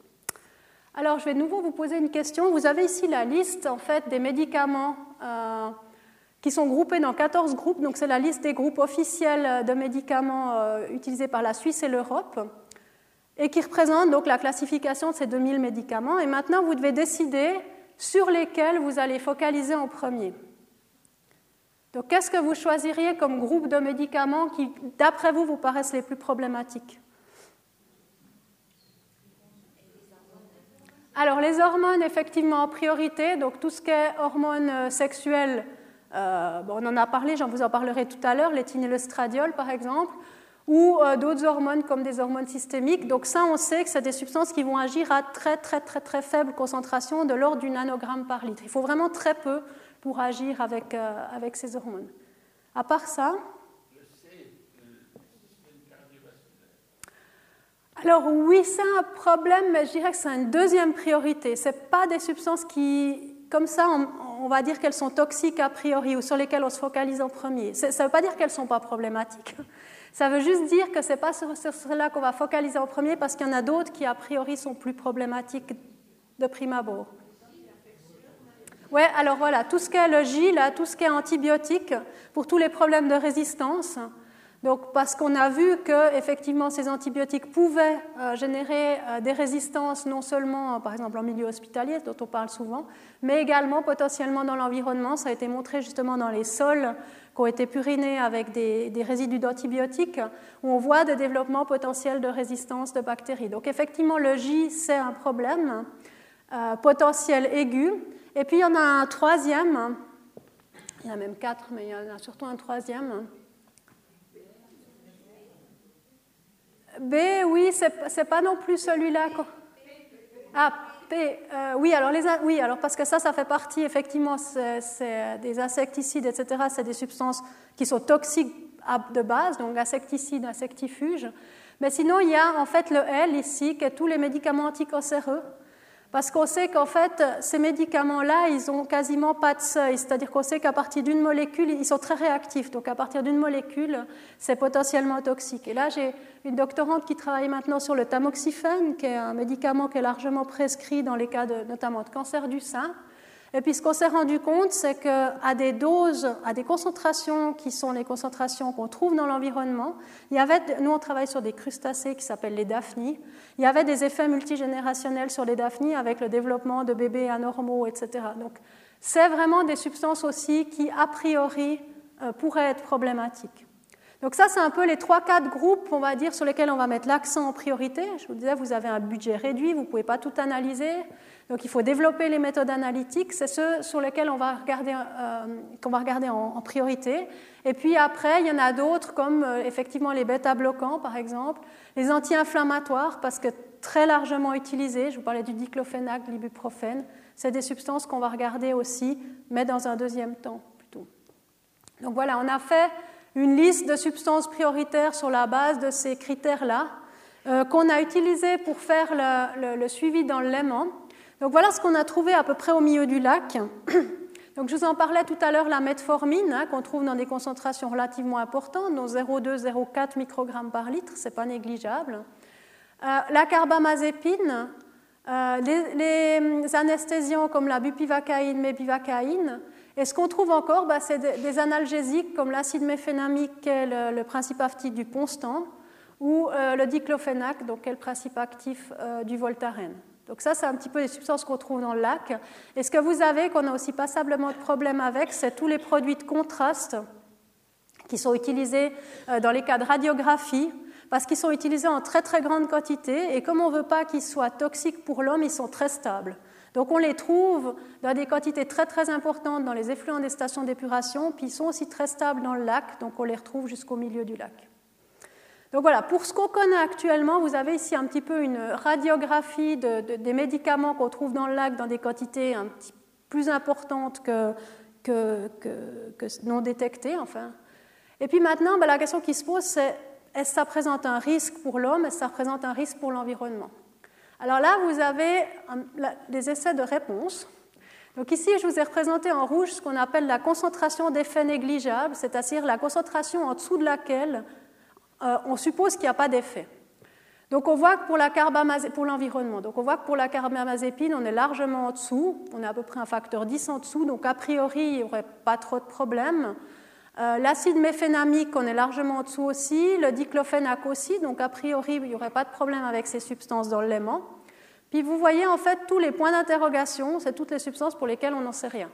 [SPEAKER 2] Alors je vais de nouveau vous poser une question. Vous avez ici la liste en fait des médicaments euh, qui sont groupés dans 14 groupes. Donc c'est la liste des groupes officiels de médicaments euh, utilisés par la Suisse et l'Europe et qui représente donc la classification de ces 2000 médicaments. Et maintenant, vous devez décider sur lesquels vous allez focaliser en premier. Donc, qu'est-ce que vous choisiriez comme groupe de médicaments qui, d'après vous, vous paraissent les plus problématiques? Alors, les hormones, effectivement, en priorité, donc tout ce qui est hormones euh, sexuelles, euh, on en a parlé, j'en vous en parlerai tout à l'heure, l'éthénylestradiol, par exemple, ou euh, d'autres hormones comme des hormones systémiques. Donc ça, on sait que c'est des substances qui vont agir à très très très très faible concentration, de l'ordre du nanogramme par litre. Il faut vraiment très peu pour agir avec, euh, avec ces hormones. À part ça. Alors oui, c'est un problème, mais je dirais que c'est une deuxième priorité. Ce pas des substances qui, comme ça, on, va dire qu'elles sont toxiques a priori ou sur lesquelles on se focalise en premier. Ça ne veut pas dire qu'elles ne sont pas problématiques. Ça veut juste dire que ce n'est pas sur, cela qu'on va focaliser en premier parce qu'il y en a d'autres qui, a priori, sont plus problématiques de prime abord. Oui, alors voilà, tout ce qui est le J, tout ce qui est antibiotique, pour tous les problèmes de résistance. Donc, parce qu'on a vu que effectivement ces antibiotiques pouvaient euh, générer euh, des résistances non seulement, par exemple, en milieu hospitalier, dont on parle souvent, mais également potentiellement dans l'environnement. Ça a été montré justement dans les sols qui ont été purinés avec des, résidus d'antibiotiques, où on voit des développements potentiels de résistance de bactéries. Donc, effectivement, le J, c'est un problème euh, potentiel aigu. Et puis il y en a un troisième, il y en a même quatre, mais il y en a surtout un troisième. B, oui, c'est pas non plus celui-là. Ah, P, euh, oui, alors les, oui, alors parce que ça, ça fait partie, effectivement, c'est des insecticides, etc. C'est des substances qui sont toxiques de base, donc insecticides, insectifuges. Mais sinon, il y a en fait le L ici, qui est tous les médicaments anticancéreux. Parce qu'on sait qu'en fait, ces médicaments-là, ils n'ont quasiment pas de seuil. C'est-à-dire qu'on sait qu'à partir d'une molécule, ils sont très réactifs. Donc à partir d'une molécule, c'est potentiellement toxique. Et là, j'ai une doctorante qui travaille maintenant sur le tamoxifène, qui est un médicament qui est largement prescrit dans les cas de, notamment de cancer du sein. Et puis ce qu'on s'est rendu compte, c'est qu'à des doses, à des concentrations qui sont les concentrations qu'on trouve dans l'environnement, il y avait, nous on travaille sur des crustacés qui s'appellent les daphnies, il y avait des effets multigénérationnels sur les daphnies avec le développement de bébés anormaux, etc. Donc c'est vraiment des substances aussi qui, a priori, euh, pourraient être problématiques. Donc ça, c'est un peu les trois, quatre groupes, on va dire, sur lesquels on va mettre l'accent en priorité. Je vous disais, vous avez un budget réduit, vous ne pouvez pas tout analyser. Donc il faut développer les méthodes analytiques, c'est ceux sur lesquels on va regarder, euh, va regarder en, priorité. Et puis après, il y en a d'autres comme euh, effectivement les bêta-bloquants par exemple, les anti-inflammatoires parce que très largement utilisés, je vous parlais du diclofénac, de l'ibuprofène, c'est des substances qu'on va regarder aussi, mais dans un deuxième temps plutôt. Donc voilà, on a fait une liste de substances prioritaires sur la base de ces critères-là euh, qu'on a utilisés pour faire le, le suivi dans léman. Donc voilà ce qu'on a trouvé à peu près au milieu du lac. Donc je vous en parlais tout à l'heure, la metformine, hein, qu'on trouve dans des concentrations relativement importantes, dont 0,2-0,4 microgrammes par litre, ce n'est pas négligeable. Euh, la carbamazépine, euh, les, anesthésiants comme la bupivacaïne, mépivacaïne. Et ce qu'on trouve encore, bah, c'est des, analgésiques comme l'acide méphénamique, qui est le, principe actif du Ponstan, ou euh, le diclofénac, donc qui est le principe actif du Voltaren. Donc ça, c'est un petit peu les substances qu'on trouve dans le lac. Et ce que vous avez, qu'on a aussi passablement de problèmes avec, c'est tous les produits de contraste qui sont utilisés euh, dans les cas de radiographie, parce qu'ils sont utilisés en très très grande quantité, et comme on ne veut pas qu'ils soient toxiques pour l'homme, ils sont très stables. Donc on les trouve dans des quantités très très importantes dans les effluents des stations d'épuration, puis ils sont aussi très stables dans le lac, donc on les retrouve jusqu'au milieu du lac. Donc voilà, pour ce qu'on connaît actuellement, vous avez ici un petit peu une radiographie des médicaments qu'on trouve dans le lac dans des quantités un petit plus importantes que, non détectées. Enfin. Et puis maintenant, ben, la question qui se pose, c'est est-ce que ça présente un risque pour l'homme, est-ce que ça représente un risque pour l'environnement? Alors là, vous avez des essais de réponse. Donc ici, je vous ai représenté en rouge ce qu'on appelle la concentration d'effet négligeable, c'est-à-dire la concentration en dessous de laquelle euh, on suppose qu'il n'y a pas d'effet. Donc on voit que pour, la pour l'environnement, donc on voit que pour la carbamazépine, on est largement en dessous, on est à peu près un facteur 10 en dessous, donc a priori, il n'y aurait pas trop de problèmes. Euh, l'acide méphénamique, on est largement en dessous aussi, le diclofénac aussi, donc a priori, il n'y aurait pas de problème avec ces substances dans l'aimant. Puis vous voyez en fait tous les points d'interrogation, c'est toutes les substances pour lesquelles on n'en sait rien.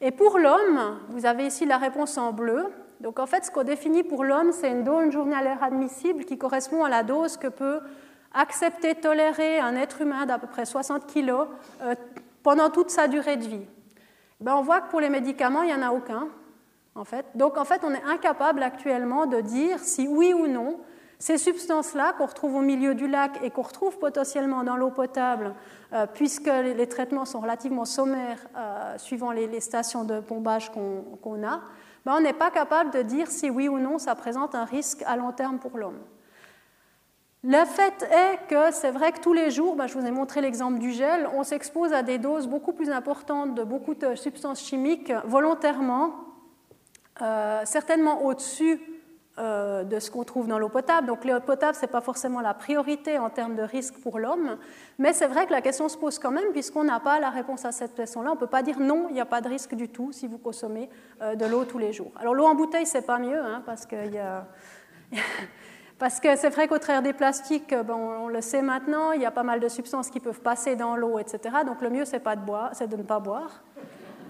[SPEAKER 2] Et pour l'homme, vous avez ici la réponse en bleu. Donc en fait, ce qu'on définit pour l'homme, c'est une dose journalière admissible qui correspond à la dose que peut accepter, tolérer un être humain d'à peu près 60 kg euh, pendant toute sa durée de vie. Ben, on voit que pour les médicaments, il n'y en a aucun. En fait. Donc en fait, on est incapable actuellement de dire si oui ou non ces substances-là qu'on retrouve au milieu du lac et qu'on retrouve potentiellement dans l'eau potable, euh, puisque les, traitements sont relativement sommaires euh, suivant les, stations de pompage qu'on a, on n'est pas capable de dire si oui ou non ça présente un risque à long terme pour l'homme. Le fait est que c'est vrai que tous les jours, ben, je vous ai montré l'exemple du gel, on s'expose à des doses beaucoup plus importantes de beaucoup de substances chimiques volontairement, euh, certainement au-dessus euh, de ce qu'on trouve dans l'eau potable. Donc l'eau potable, ce n'est pas forcément la priorité en termes de risque pour l'homme, mais c'est vrai que la question se pose quand même, puisqu'on n'a pas la réponse à cette question-là. On ne peut pas dire non, il n'y a pas de risque du tout si vous consommez euh, de l'eau tous les jours. Alors l'eau en bouteille, c'est pas mieux, hein, parce que Parce que c'est vrai qu'au travers des plastiques, on le sait maintenant, il y a pas mal de substances qui peuvent passer dans l'eau, etc. Donc le mieux, c'est de de ne pas boire,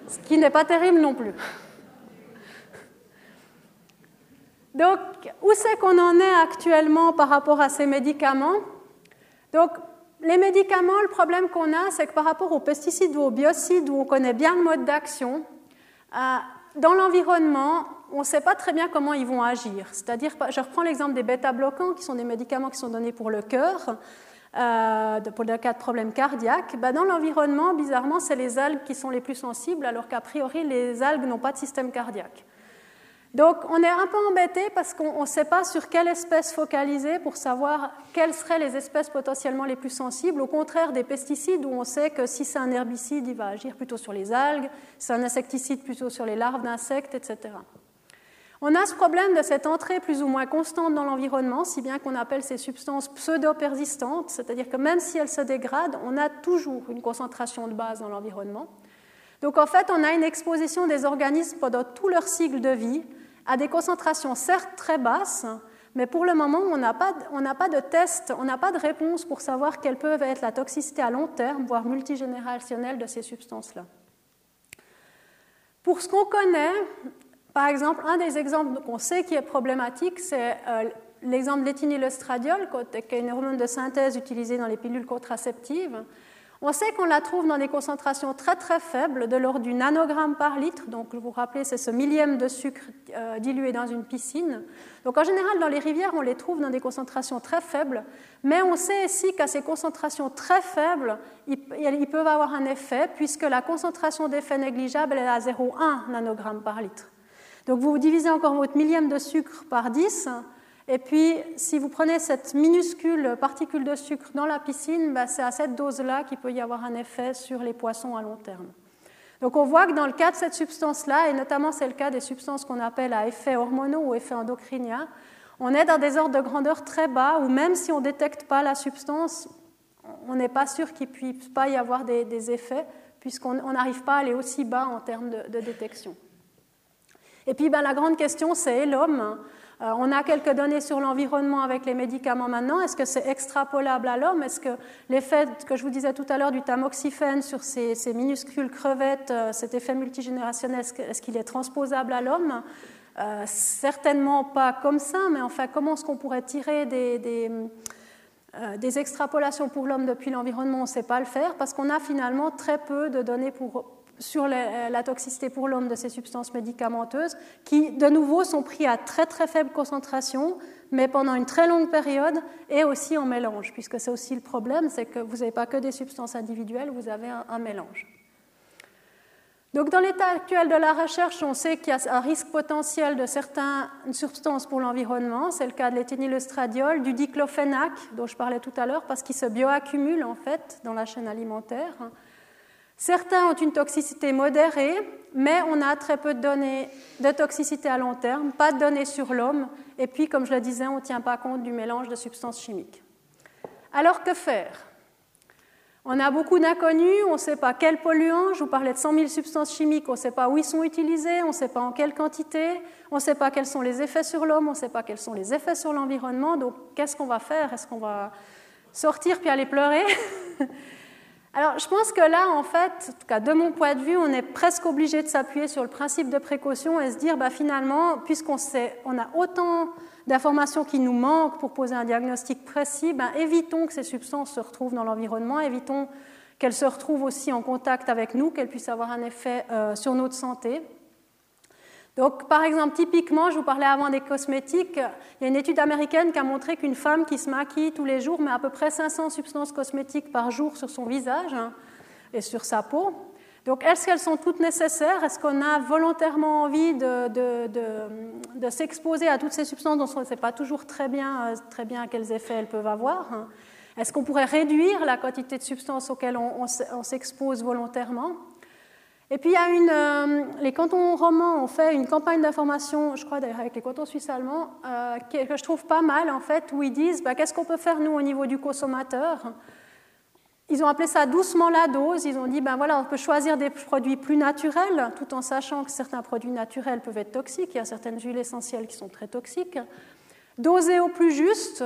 [SPEAKER 2] ce qui n'est pas terrible non plus. Donc, où c'est qu'on en est actuellement par rapport à ces médicaments? Donc, les médicaments, le problème qu'on a, c'est que par rapport aux pesticides ou aux biocides, où on connaît bien le mode d'action, euh, dans l'environnement, on ne sait pas très bien comment ils vont agir. C'est-à-dire, je reprends l'exemple des bêta-bloquants, qui sont des médicaments qui sont donnés pour le cœur, euh, pour le cas de problèmes cardiaques. Ben, dans l'environnement, bizarrement, c'est les algues qui sont les plus sensibles, alors qu'a priori, les algues n'ont pas de système cardiaque. Donc on est un peu embêté parce qu'on ne sait pas sur quelle espèce focaliser pour savoir quelles seraient les espèces potentiellement les plus sensibles, au contraire des pesticides où on sait que si c'est un herbicide, il va agir plutôt sur les algues, si c'est un insecticide plutôt sur les larves d'insectes, etc. On a ce problème de cette entrée plus ou moins constante dans l'environnement, si bien qu'on appelle ces substances pseudo-persistantes, c'est-à-dire que même si elles se dégradent, on a toujours une concentration de base dans l'environnement. Donc en fait, on a une exposition des organismes pendant tout leur cycle de vie, à des concentrations certes très basses, mais pour le moment, on n'a pas, pas, de test, on n'a pas de réponse pour savoir quelle peut être la toxicité à long terme, voire multigénérationnelle de ces substances-là. Pour ce qu'on connaît, par exemple, un des exemples qu'on sait qui est problématique, c'est euh, l'exemple de l'éthinylestradiol, qui est une hormone de synthèse utilisée dans les pilules contraceptives. On sait qu'on la trouve dans des concentrations très très faibles, de l'ordre du nanogramme par litre. Donc, vous vous rappelez, c'est ce millième de sucre euh, dilué dans une piscine. Donc, en général, dans les rivières, on les trouve dans des concentrations très faibles. Mais on sait aussi qu'à ces concentrations très faibles, ils, peuvent avoir un effet, puisque la concentration d'effet négligeable est à 0,1 nanogramme par litre. Donc, vous divisez encore votre millième de sucre par 10 et puis, si vous prenez cette minuscule particule de sucre dans la piscine, bah, c'est à cette dose-là qu'il peut y avoir un effet sur les poissons à long terme. Donc on voit que dans le cas de cette substance-là, et notamment c'est le cas des substances qu'on appelle à effet hormonaux ou effet endocrinien, on est dans des ordres de grandeur très bas où même si on ne détecte pas la substance, on n'est pas sûr qu'il ne puisse pas y avoir des, effets puisqu'on n'arrive pas à aller aussi bas en termes de, détection. Et puis ben, la grande question, c'est l'homme. Euh, on a quelques données sur l'environnement avec les médicaments maintenant. Est-ce que c'est extrapolable à l'homme? Est-ce que l'effet que je vous disais tout à l'heure du tamoxifène sur ces, minuscules crevettes, euh, cet effet multigénérationnel, est-ce qu'il est transposable à l'homme? Euh, Certainement pas comme ça, mais enfin, comment est-ce qu'on pourrait tirer des, des extrapolations pour l'homme depuis l'environnement? On ne sait pas le faire parce qu'on a finalement très peu de données pour sur euh, la, toxicité pour l'homme de ces substances médicamenteuses, qui de nouveau sont pris à très très faible concentration, mais pendant une très longue période et aussi en mélange, puisque c'est aussi le problème, c'est que vous n'avez pas que des substances individuelles, vous avez un, mélange. Donc dans l'état actuel de la recherche, on sait qu'il y a un risque potentiel de certaines substances pour l'environnement. C'est le cas de l'éthénylestradiol, du diclofénac, dont je parlais tout à l'heure, parce qu'il se bioaccumule en fait dans la chaîne alimentaire. Certains ont une toxicité modérée, mais on a très peu de données de toxicité à long terme, pas de données sur l'homme, et puis, comme je le disais, on ne tient pas compte du mélange de substances chimiques. Alors que faire? On a beaucoup d'inconnus, on ne sait pas quels polluants, je vous parlais de 100 000 substances chimiques, on ne sait pas où ils sont utilisés, on ne sait pas en quelle quantité, on ne sait pas quels sont les effets sur l'homme, on ne sait pas quels sont les effets sur l'environnement, donc qu'est-ce qu'on va faire? Est-ce qu'on va sortir puis aller pleurer? Alors, je pense que là, en fait, de mon point de vue, on est presque obligé de s'appuyer sur le principe de précaution et se dire, bah, finalement, puisqu'on a autant d'informations qui nous manquent pour poser un diagnostic précis, ben, évitons que ces substances se retrouvent dans l'environnement, évitons qu'elles se retrouvent aussi en contact avec nous, qu'elles puissent avoir un effet euh, sur notre santé. Donc, par exemple, typiquement, je vous parlais avant des cosmétiques, il y a une étude américaine qui a montré qu'une femme qui se maquille tous les jours met à peu près 500 substances cosmétiques par jour sur son visage hein, et sur sa peau. Donc, est-ce qu'elles sont toutes nécessaires? Est-ce qu'on a volontairement envie de, s'exposer à toutes ces substances dont on ne sait pas toujours très bien, euh, quels effets elles peuvent avoir hein? Est-ce qu'on pourrait réduire la quantité de substances auxquelles on s'expose volontairement? Et puis il y a euh, les cantons romans ont fait une campagne d'information, je crois d'ailleurs avec les cantons suisses allemands, euh, que je trouve pas mal en fait, où ils disent bah, qu'est-ce qu'on peut faire nous au niveau du consommateur? Ils ont appelé ça doucement la dose. Ils ont dit ben voilà, on peut choisir des produits plus naturels, tout en sachant que certains produits naturels peuvent être toxiques. Il y a certaines huiles essentielles qui sont très toxiques. Doser au plus juste,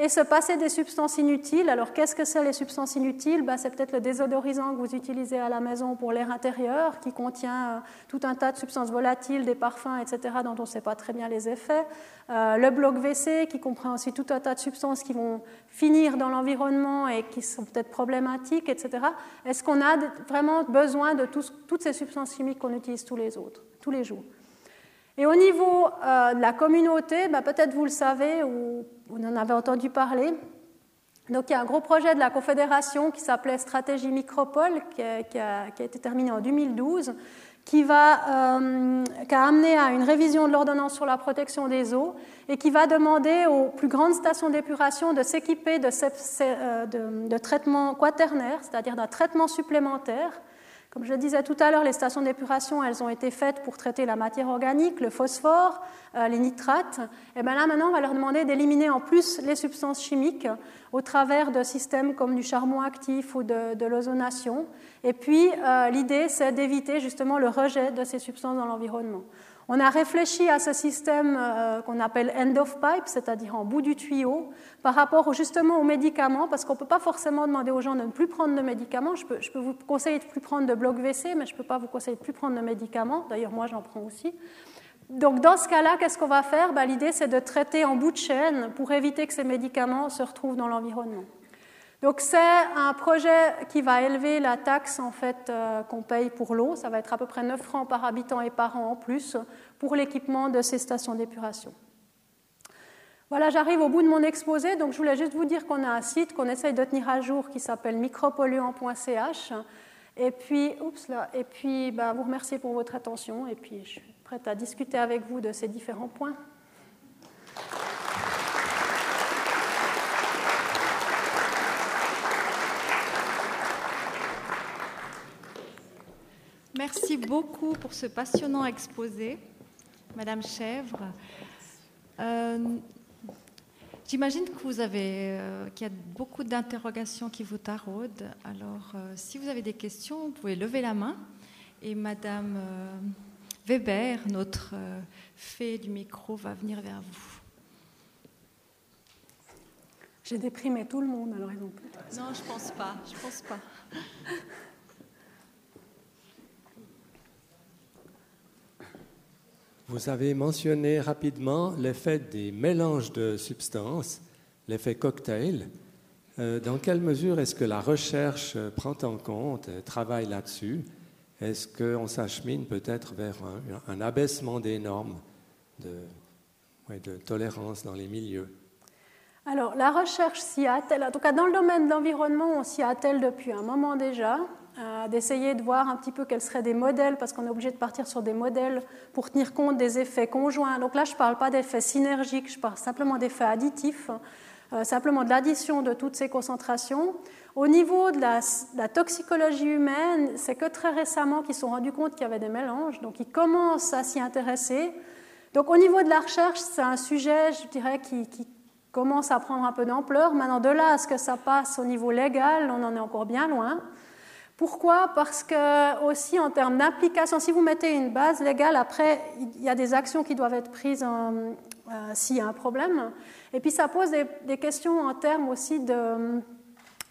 [SPEAKER 2] et se passer des substances inutiles. Alors qu'est-ce que c'est les substances inutiles? Ben, C'est peut-être le désodorisant que vous utilisez à la maison pour l'air intérieur, qui contient euh, tout un tas de substances volatiles, des parfums, etc., dont on ne sait pas très bien les effets. Euh, le bloc WC, qui comprend aussi tout un tas de substances qui vont finir dans l'environnement et qui sont peut-être problématiques, etc. Est-ce qu'on a vraiment besoin de toutes ces substances chimiques qu'on utilise tous les, autres, tous les jours? Et au niveau euh, de la communauté, ben, peut-être vous le savez ou vous en avez entendu parler. Donc il y a un gros projet de la Confédération qui s'appelait Stratégie Micropole, qui a, été terminé en 2012, qui, va, euh, qui a amené à une révision de l'ordonnance sur la protection des eaux et qui va demander aux plus grandes stations d'épuration de s'équiper de, euh, de, de traitements quaternaires, c'est-à-dire d'un traitement supplémentaire comme je disais tout à l'heure, les stations d'épuration, elles ont été faites pour traiter la matière organique, le phosphore, euh, les nitrates. Et bien là, maintenant, on va leur demander d'éliminer en plus les substances chimiques au travers de systèmes comme du charbon actif ou de, l'ozonation. Et puis, euh, l'idée, c'est d'éviter justement le rejet de ces substances dans l'environnement. On a réfléchi à ce système euh, qu'on appelle end of pipe, c'est-à-dire en bout du tuyau, par rapport justement aux médicaments, parce qu'on ne peut pas forcément demander aux gens de ne plus prendre de médicaments. Je peux, vous conseiller de ne plus prendre de bloc WC, mais je ne peux pas vous conseiller de plus prendre de médicaments. D'ailleurs, moi, j'en prends aussi. Donc, dans ce cas-là, qu'est-ce qu'on va faire? Ben, L'idée, c'est de traiter en bout de chaîne pour éviter que ces médicaments se retrouvent dans l'environnement. Donc c'est un projet qui va élever la taxe en fait euh, qu'on paye pour l'eau. Ça va être à peu près 9 francs par habitant et par an en plus pour l'équipement de ces stations d'épuration. Voilà, j'arrive au bout de mon exposé. Donc je voulais juste vous dire qu'on a un site qu'on essaye de tenir à jour qui s'appelle micropolluant.ch. Et puis, oups là, et puis bah, vous remercier pour votre attention et puis je suis prête à discuter avec vous de ces différents points.
[SPEAKER 1] Merci beaucoup pour ce passionnant exposé, Madame Chèvre. Euh, j'imagine que vous avez, euh, qu'il y a beaucoup d'interrogations qui vous taraudent. Alors, euh, si vous avez des questions, vous pouvez lever la main et Madame Weber, notre fée du micro, va venir vers vous.
[SPEAKER 2] J'ai déprimé tout le monde, alors ils ont plus.
[SPEAKER 1] Non, je pense pas. Je pense pas.
[SPEAKER 5] Vous avez mentionné rapidement l'effet des mélanges de substances, l'effet cocktail. Euh, dans quelle mesure est-ce que la recherche prend en compte, travaille là-dessus? Est-ce qu'on s'achemine peut-être vers un, abaissement des normes de, de tolérance dans les milieux?
[SPEAKER 2] Alors, la recherche s'y attelle, en tout cas dans le domaine de l'environnement, on s'y attelle depuis un moment déjà d'essayer de voir un petit peu quels seraient des modèles, parce qu'on est obligé de partir sur des modèles pour tenir compte des effets conjoints. Donc là, je ne parle pas d'effets synergiques, je parle simplement d'effets additifs. euh, simplement de l'addition de toutes ces concentrations. Au niveau de la, toxicologie humaine, c'est que très récemment qu'ils se sont rendus compte qu'il y avait des mélanges, donc ils commencent à s'y intéresser. Donc au niveau de la recherche, c'est un sujet, je dirais, qui, qui commence à prendre un peu d'ampleur. Maintenant, de là à ce que ça passe au niveau légal, on en est encore bien loin. Pourquoi? Parce que aussi en termes d'implication, si vous mettez une base légale, après, il y a des actions qui doivent être prises euh, s'il y a un problème. Et puis ça pose des, questions en termes aussi de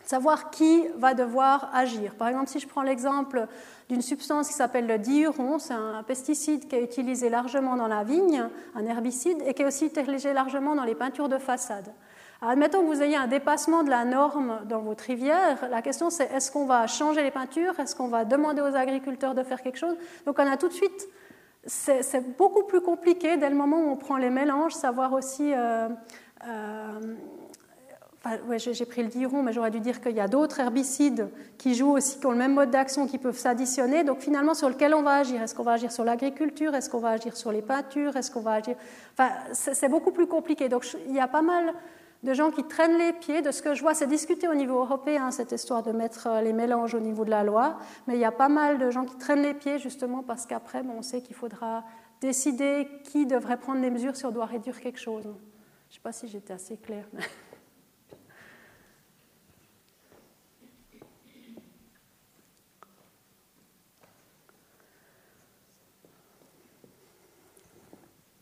[SPEAKER 2] savoir qui va devoir agir. Par exemple, si je prends l'exemple d'une substance qui s'appelle le diuron, c'est un pesticide qui est utilisé largement dans la vigne, un herbicide, et qui est aussi utilisé largement dans les peintures de façade admettons que vous ayez un dépassement de la norme dans votre rivière. La question, c'est est-ce qu'on va changer les peintures? Est-ce qu'on va demander aux agriculteurs de faire quelque chose? Donc, on a tout de suite. C'est beaucoup plus compliqué dès le moment où on prend les mélanges, savoir aussi. Euh, euh, j'ai pris le diron, mais j'aurais dû dire qu'il y a d'autres herbicides qui jouent aussi, qui ont le même mode d'action, qui peuvent s'additionner. Donc finalement, sur lequel on va agir? Est-ce qu'on va agir sur l'agriculture? Est-ce qu'on va agir sur les peintures? Est-ce qu'on va agir? Enfin, c'est beaucoup plus compliqué. Donc il y a pas mal de gens qui traînent les pieds. De ce que je vois, c'est discuté au niveau européen, cette histoire de mettre euh, les mélanges au niveau de la loi. Mais il y a pas mal de gens qui traînent les pieds justement parce qu'après, on sait qu'il faudra décider qui devrait prendre des mesures si on doit réduire quelque chose. Je ne sais pas si j'étais assez claire.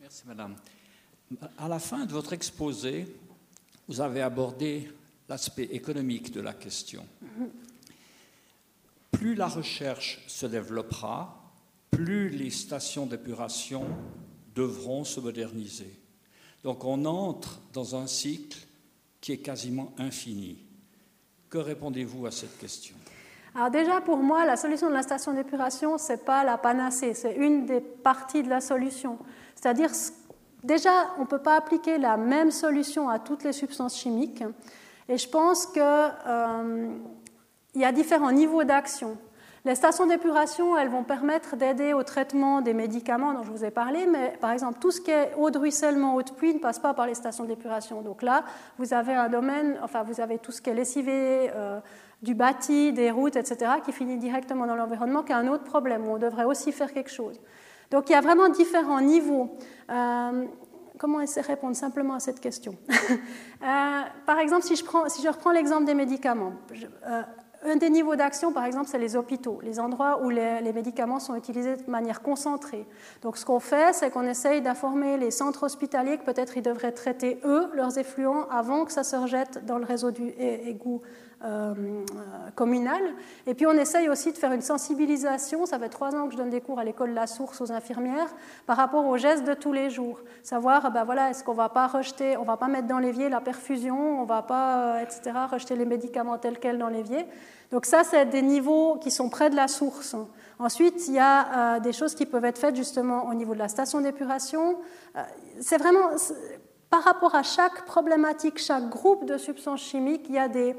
[SPEAKER 6] Merci, Madame. À la fin de votre exposé, vous avez abordé l'aspect économique de la question. Plus la recherche se développera, plus les stations d'épuration devront se moderniser. Donc on entre dans un cycle qui est quasiment infini. Que répondez-vous à cette question?
[SPEAKER 2] Alors déjà, pour moi, la solution de la station d'épuration, ce n'est pas la panacée, c'est une des parties de la solution. C'est-à-dire Déjà, on ne peut pas appliquer la même solution à toutes les substances chimiques. Et je pense qu'il euh, y a différents niveaux d'action. Les stations d'épuration, elles vont permettre d'aider au traitement des médicaments dont je vous ai parlé, mais par exemple, tout ce qui est eau de ruissellement, eau de pluie ne passe pas par les stations d'épuration. Donc là, vous avez un domaine, enfin, vous avez tout ce qui est lessivé, euh, du bâti, des routes, etc., qui finit directement dans l'environnement, qui est un autre problème où on devrait aussi faire quelque chose. Donc il y a vraiment différents niveaux. Euh, comment essayer de répondre simplement à cette question? Euh, Par exemple, si je, reprends l'exemple des médicaments, euh, un des niveaux d'action, par exemple, c'est les hôpitaux, les endroits où les, les, médicaments sont utilisés de manière concentrée. Donc, ce qu'on fait, c'est qu'on essaye d'informer les centres hospitaliers que peut-être ils devraient traiter, eux, leurs effluents avant que ça se rejette dans le réseau du égout euh, communale. Et puis on essaye aussi de faire une sensibilisation. Ça fait trois ans que je donne des cours à l'école La Source aux infirmières par rapport aux gestes de tous les jours. Savoir, ben voilà, est-ce qu'on va pas rejeter, on va pas mettre dans l'évier la perfusion, on va pas, euh, etc., rejeter les médicaments tels quels dans l'évier. Donc ça, c'est des niveaux qui sont près de la source. Ensuite, il y a euh, des choses qui peuvent être faites justement au niveau de la station d'épuration. c'est vraiment, par rapport à chaque problématique, chaque groupe de substances chimiques, il y a des,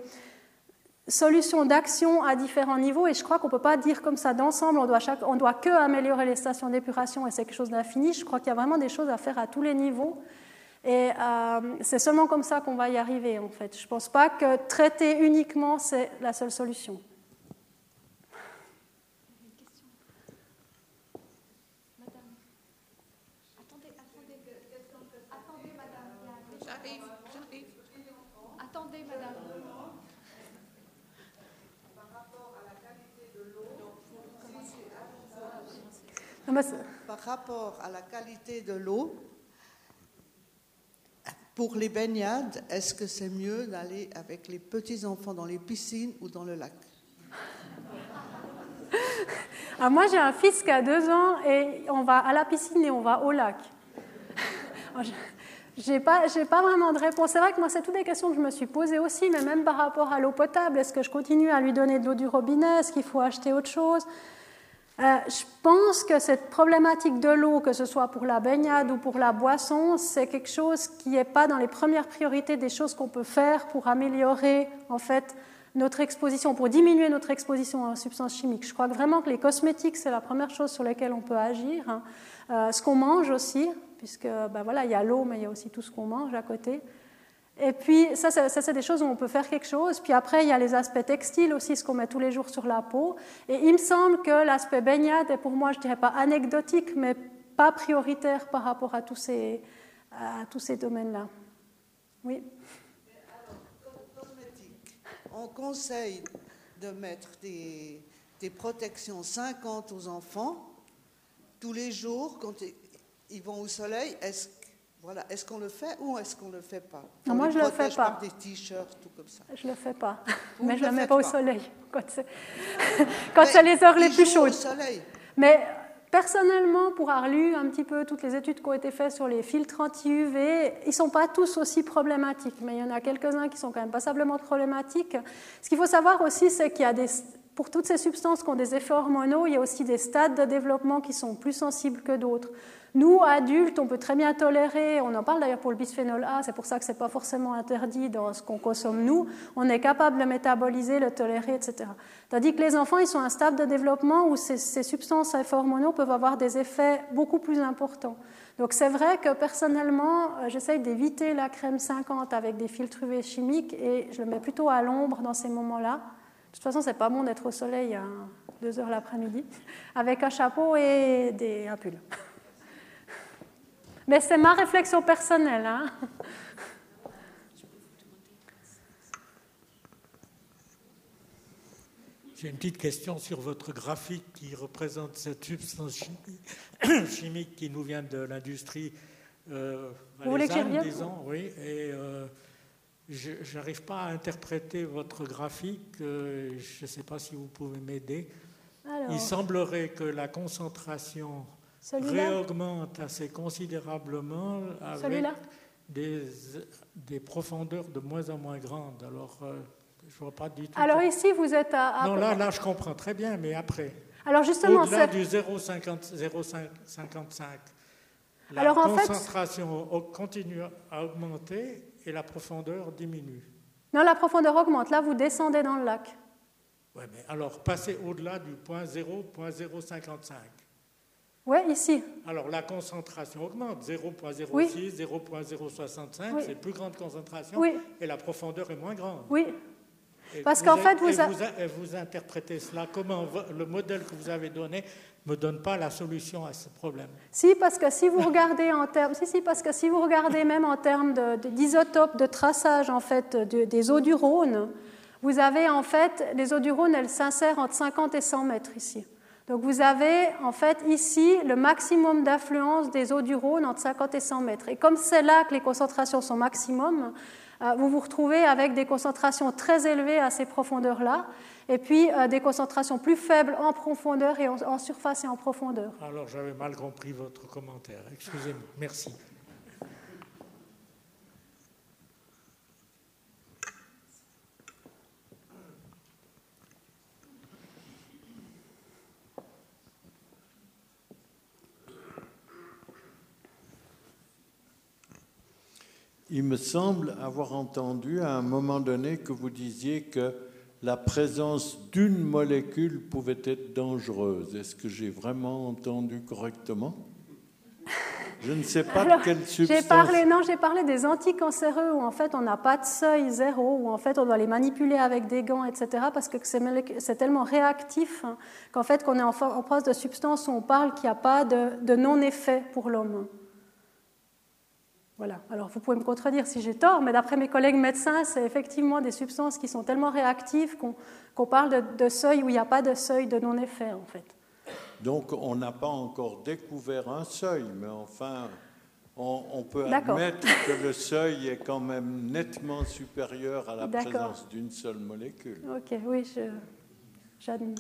[SPEAKER 2] solutions d'action à différents niveaux et je crois qu'on ne peut pas dire comme ça d'ensemble, on doit, on doit que améliorer les stations d'épuration et c'est quelque chose d'infini. Je crois qu'il y a vraiment des choses à faire à tous les niveaux et euh, c'est seulement comme ça qu'on va y arriver en fait. Je ne pense pas que traiter uniquement c'est la seule solution.
[SPEAKER 7] Par rapport à la qualité de l'eau, pour les baignades, est-ce que c'est mieux d'aller avec les petits-enfants dans les piscines ou dans le lac?
[SPEAKER 2] Ah, Moi, j'ai un fils qui a deux ans et on va à la piscine et on va au lac. Je n'ai pas, pas, vraiment de réponse. C'est vrai que moi, c'est toutes des questions que je me suis posées aussi, mais même par rapport à l'eau potable, est-ce que je continue à lui donner de l'eau du robinet? Est-ce qu'il faut acheter autre chose? Euh, je pense que cette problématique de l'eau, que ce soit pour la baignade ou pour la boisson, c'est quelque chose qui n'est pas dans les premières priorités des choses qu'on peut faire pour améliorer en fait notre exposition, pour diminuer notre exposition aux substances chimiques. Je crois vraiment que les cosmétiques, c'est la première chose sur laquelle on peut agir. Hein. Euh, ce qu'on mange aussi, puisque ben voilà, il y a l'eau, mais il y a aussi tout ce qu'on mange à côté. Et puis, ça, c'est des choses où on peut faire quelque chose. Puis après, il y a les aspects textiles aussi, ce qu'on met tous les jours sur la peau. Et il me semble que l'aspect baignade est pour moi, je dirais pas anecdotique, mais pas prioritaire par rapport à tous ces, à tous ces domaines-là. Oui.
[SPEAKER 7] On conseille de mettre des, des protections 50 aux enfants tous les jours quand ils vont au soleil. Est-ce voilà. Est-ce qu'on le fait ou est-ce qu'on ne le fait pas
[SPEAKER 2] non, Moi, je ne le fais pas.
[SPEAKER 7] Par des t-shirts, tout comme ça.
[SPEAKER 2] Je ne le fais pas. Mais je ne le mets pas au soleil quand c'est, quand c'est les heures les plus chaudes. Au soleil. Mais personnellement, pour avoir lu un petit peu toutes les études qui ont été faites sur les filtres anti-UV, ils ne sont pas tous aussi problématiques. Mais il y en a quelques-uns qui sont quand même passablement problématiques. Ce qu'il faut savoir aussi, c'est qu'il y a des pour toutes ces substances qui ont des effets hormonaux, il y a aussi des stades de développement qui sont plus sensibles que d'autres. Nous, adultes, on peut très bien tolérer, on en parle d'ailleurs pour le bisphénol A, c'est pour ça que ce n'est pas forcément interdit dans ce qu'on consomme nous, on est capable de le métaboliser, le tolérer, etc. Tandis que les enfants, ils sont à un stade de développement où ces, substances hormonaux peuvent avoir des effets beaucoup plus importants. Donc c'est vrai que personnellement, euh, j'essaye d'éviter la crème 50 avec des filtres UV chimiques et je le mets plutôt à l'ombre dans ces moments-là. De toute façon, c'est pas bon d'être au soleil à 2 heures l'après-midi avec un chapeau et des, un pull. Mais c'est ma réflexion personnelle. Hein.
[SPEAKER 8] J'ai une petite question sur votre graphique qui représente cette substance chimique, qui nous vient de l'industrie.
[SPEAKER 2] Euh, Vous voulez que
[SPEAKER 8] disons, oui. Et euh, je n'arrive pas à interpréter votre graphique. Euh, je ne sais pas si vous pouvez m'aider. Il semblerait que la concentration réaugmente assez considérablement avec des, des, profondeurs de moins en moins grandes. Alors, euh, je vois pas du tout.
[SPEAKER 2] Alors ici, vous êtes à...
[SPEAKER 8] Non, là, là, je comprends très bien, mais après.
[SPEAKER 2] Alors justement,
[SPEAKER 8] Au-delà du 0,55, la Alors, concentration en fait... continue à augmenter et la profondeur diminue.
[SPEAKER 2] Non, la profondeur augmente. Là, vous descendez dans le lac.
[SPEAKER 8] Oui, mais alors, passez au-delà du point 0,055.
[SPEAKER 2] Oui, ici.
[SPEAKER 8] Alors la concentration augmente, 0,06, 0,065, c'est plus grande concentration et la profondeur est moins grande.
[SPEAKER 2] Oui. Parce qu'en fait, vous,
[SPEAKER 8] vous, interprétez cela comment? Le modèle que vous avez donné ne me donne pas la solution à ce problème.
[SPEAKER 2] Si, parce que si vous regardez en termes, si, si, parce que si vous regardez même en termes d'isotopes de, de, traçage en fait des eaux du Rhône, vous avez en fait les eaux du Rhône, elles s'insèrent entre 50 et 100 mètres ici. Donc vous avez en fait ici le maximum d'affluence des eaux du Rhône entre 50 et 100 mètres. Et comme c'est là que les concentrations sont maximum, euh, vous vous retrouvez avec des concentrations très élevées à ces profondeurs-là, et puis euh, des concentrations plus faibles en profondeur et en surface et en profondeur.
[SPEAKER 8] Alors j'avais mal compris votre commentaire. Excusez-moi. Merci.
[SPEAKER 9] Il me semble avoir entendu à un moment donné que vous disiez que la présence d'une molécule pouvait être dangereuse. Est-ce que j'ai vraiment entendu correctement? Je ne sais pas de quelle substance.
[SPEAKER 2] J'ai parlé, non, j'ai parlé des anticancéreux où en fait on n'a pas de seuil zéro, où en fait on doit les manipuler avec des gants, etc. Parce que c'est tellement réactif hein, qu'en fait qu'on est en, en phase de substance où on parle qu'il n'y a pas de, de non-effet pour l'homme. Voilà. Alors vous pouvez me contredire si j'ai tort, mais d'après mes collègues médecins, c'est effectivement des substances qui sont tellement réactives qu'on parle de, seuil où il n'y a pas de seuil de non-effet en fait.
[SPEAKER 9] Donc on n'a pas encore découvert un seuil, mais enfin on, peut admettre que le seuil est quand même nettement supérieur à la présence d'une seule molécule.
[SPEAKER 2] Ok, oui, j'admets.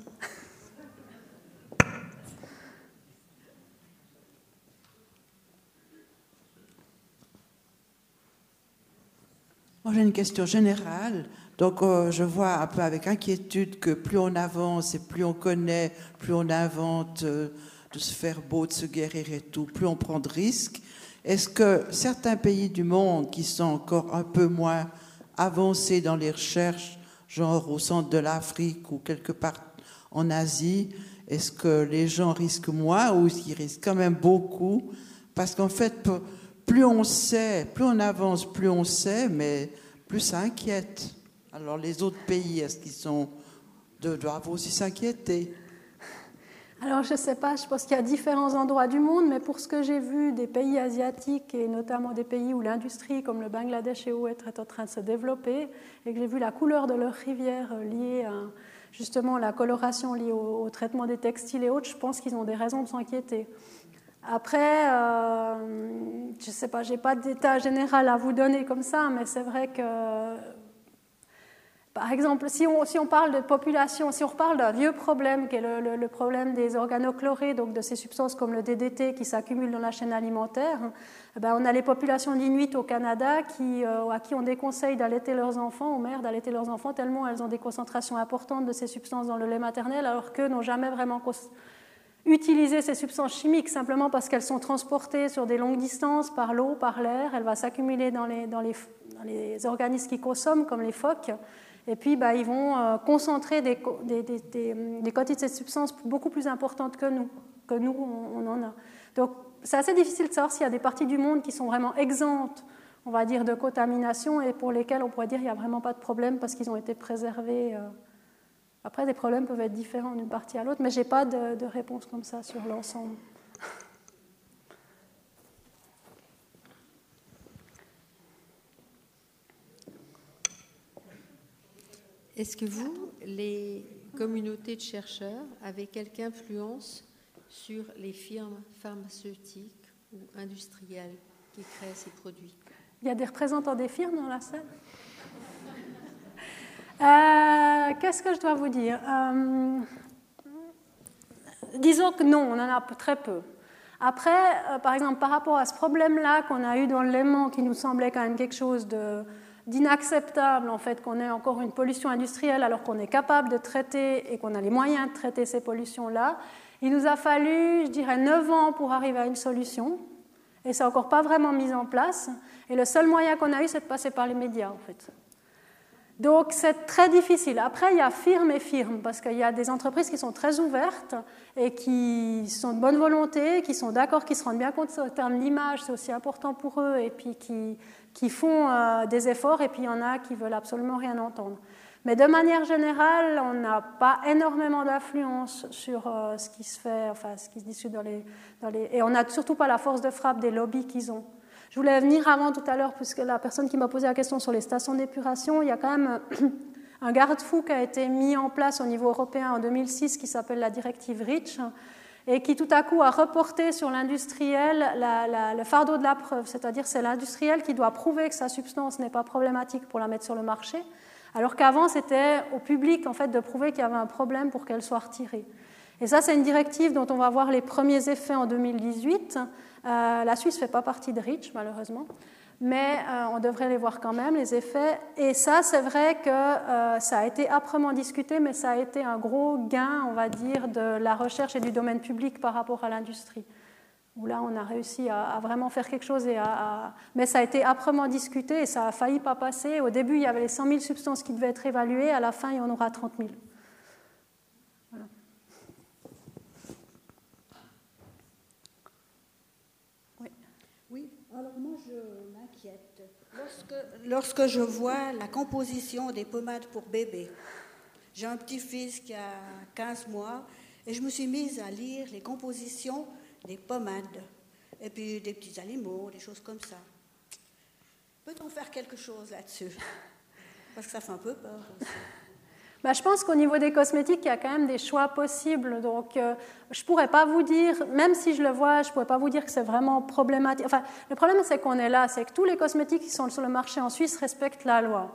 [SPEAKER 10] J'ai une question générale. Donc, euh, je vois un peu avec inquiétude que plus on avance et plus on connaît, plus on invente euh, de se faire beau, de se guérir et tout, plus on prend de risques. Est-ce que certains pays du monde qui sont encore un peu moins avancés dans les recherches, genre au centre de l'Afrique ou quelque part en Asie, est-ce que les gens risquent moins ou ils risquent quand même beaucoup? Parce qu'en fait, plus on sait, plus on avance, plus on sait, mais plus ça inquiète. Alors les autres pays, est-ce qu'ils sont doivent aussi s'inquiéter?
[SPEAKER 2] Alors, je ne sais pas, je pense qu'il y a différents endroits du monde, mais pour ce que j'ai vu des pays asiatiques et notamment des pays où l'industrie, comme le Bangladesh et autres, est en train de se développer, et que j'ai vu la couleur de leurs rivières liée à justement la coloration liée au, traitement des textiles et autres, je pense qu'ils ont des raisons de s'inquiéter. Après, euh, je ne sais pas, je n'ai pas d'état général à vous donner comme ça, mais c'est vrai que par exemple, si on, parle de population, si on reparle d'un vieux problème qui est le, problème des organochlorés, donc de ces substances comme le DDT qui s'accumulent dans la chaîne alimentaire, eh ben on a les populations d'Inuits au Canada qui, euh, à qui on déconseille d'allaiter leurs enfants, aux mères d'allaiter leurs enfants, tellement elles ont des concentrations importantes de ces substances dans le lait maternel, alors qu'eux n'ont jamais vraiment utilisé ces substances chimiques simplement parce qu'elles sont transportées sur des longues distances par l'eau, par l'air, elles vont s'accumuler dans les, dans, les, dans les organismes qui consomment, comme les phoques. Et puis, bah, ils vont euh, concentrer des, des, des, quantités de cette substance beaucoup plus importantes que nous, que nous, on, en a. Donc, c'est assez difficile de savoir s'il y a des parties du monde qui sont vraiment exemptes, on va dire, de contamination et pour lesquelles on pourrait dire qu'il n'y a vraiment pas de problème parce qu'ils ont été préservés. Euh. Après, des problèmes peuvent être différents d'une partie à l'autre, mais je n'ai pas de, de réponse comme ça sur l'ensemble.
[SPEAKER 11] Est-ce que vous, les communautés de chercheurs, avez quelque influence sur les firmes pharmaceutiques ou industrielles qui créent ces produits?
[SPEAKER 2] Il y a des représentants des firmes dans la salle? Euh, Qu'est-ce que je dois vous dire? Euh, Disons que non, on en a très peu. Après, euh, par exemple, par rapport à ce problème-là qu'on a eu dans le Léman, qui nous semblait quand même quelque chose d'inacceptable en fait qu'on ait encore une pollution industrielle alors qu'on est capable de traiter et qu'on a les moyens de traiter ces pollutions-là. Il nous a fallu, je dirais, 9 ans pour arriver à une solution et c'est encore pas vraiment mis en place. Et le seul moyen qu'on a eu, c'est de passer par les médias en fait. Donc c'est très difficile. Après, il y a firme et firme, parce qu'il y a des entreprises qui sont très ouvertes et qui sont de bonne volonté, qui sont d'accord, qui se rendent bien compte en termes d'image, c'est aussi important pour eux, et puis qui, qui font euh, des efforts, et puis il y en a qui veulent absolument rien entendre. Mais de manière générale, on n'a pas énormément d'influence sur euh, ce qui se fait, enfin ce qui se discute dans les, dans les... Et on n'a surtout pas la force de frappe des lobbies qu'ils ont. Je voulais venir avant tout à l'heure, puisque la personne qui m'a posé la question sur les stations d'épuration, il y a quand même un garde-fou qui a été mis en place au niveau européen en 2006 qui s'appelle la directive REACH et qui tout à coup a reporté sur l'industriel le fardeau de la preuve, c'est-à-dire c'est l'industriel qui doit prouver que sa substance n'est pas problématique pour la mettre sur le marché, alors qu'avant c'était au public en fait de prouver qu'il y avait un problème pour qu'elle soit retirée. Et ça c'est une directive dont on va voir les premiers effets en 2018 euh, la Suisse ne fait pas partie de REACH, malheureusement, mais euh, on devrait les voir quand même, les effets. Et ça, c'est vrai que euh, ça a été âprement discuté, mais ça a été un gros gain, on va dire, de la recherche et du domaine public par rapport à l'industrie. Où là, on a réussi à, vraiment faire quelque chose. Et à, Mais ça a été âprement discuté et ça a failli pas passer. Au début, il y avait les 100 000 substances qui devaient être évaluées. À la fin, il y en aura 30 000.
[SPEAKER 12] Alors moi, je m'inquiète. Lorsque, je vois la composition des pommades pour bébé, j'ai un petit-fils qui a 15 mois, et je me suis mise à lire les compositions des pommades, et puis des petits animaux, des choses comme ça. Peut-on faire quelque chose là-dessus? Parce que ça fait un peu peur aussi.
[SPEAKER 2] Bah, je pense qu'au niveau des cosmétiques, il y a quand même des choix possibles. Donc, euh, je ne pourrais pas vous dire, même si je le vois, je ne pourrais pas vous dire que c'est vraiment problématique. Enfin, le problème, c'est qu'on est là, c'est que tous les cosmétiques qui sont sur le marché en Suisse respectent la loi.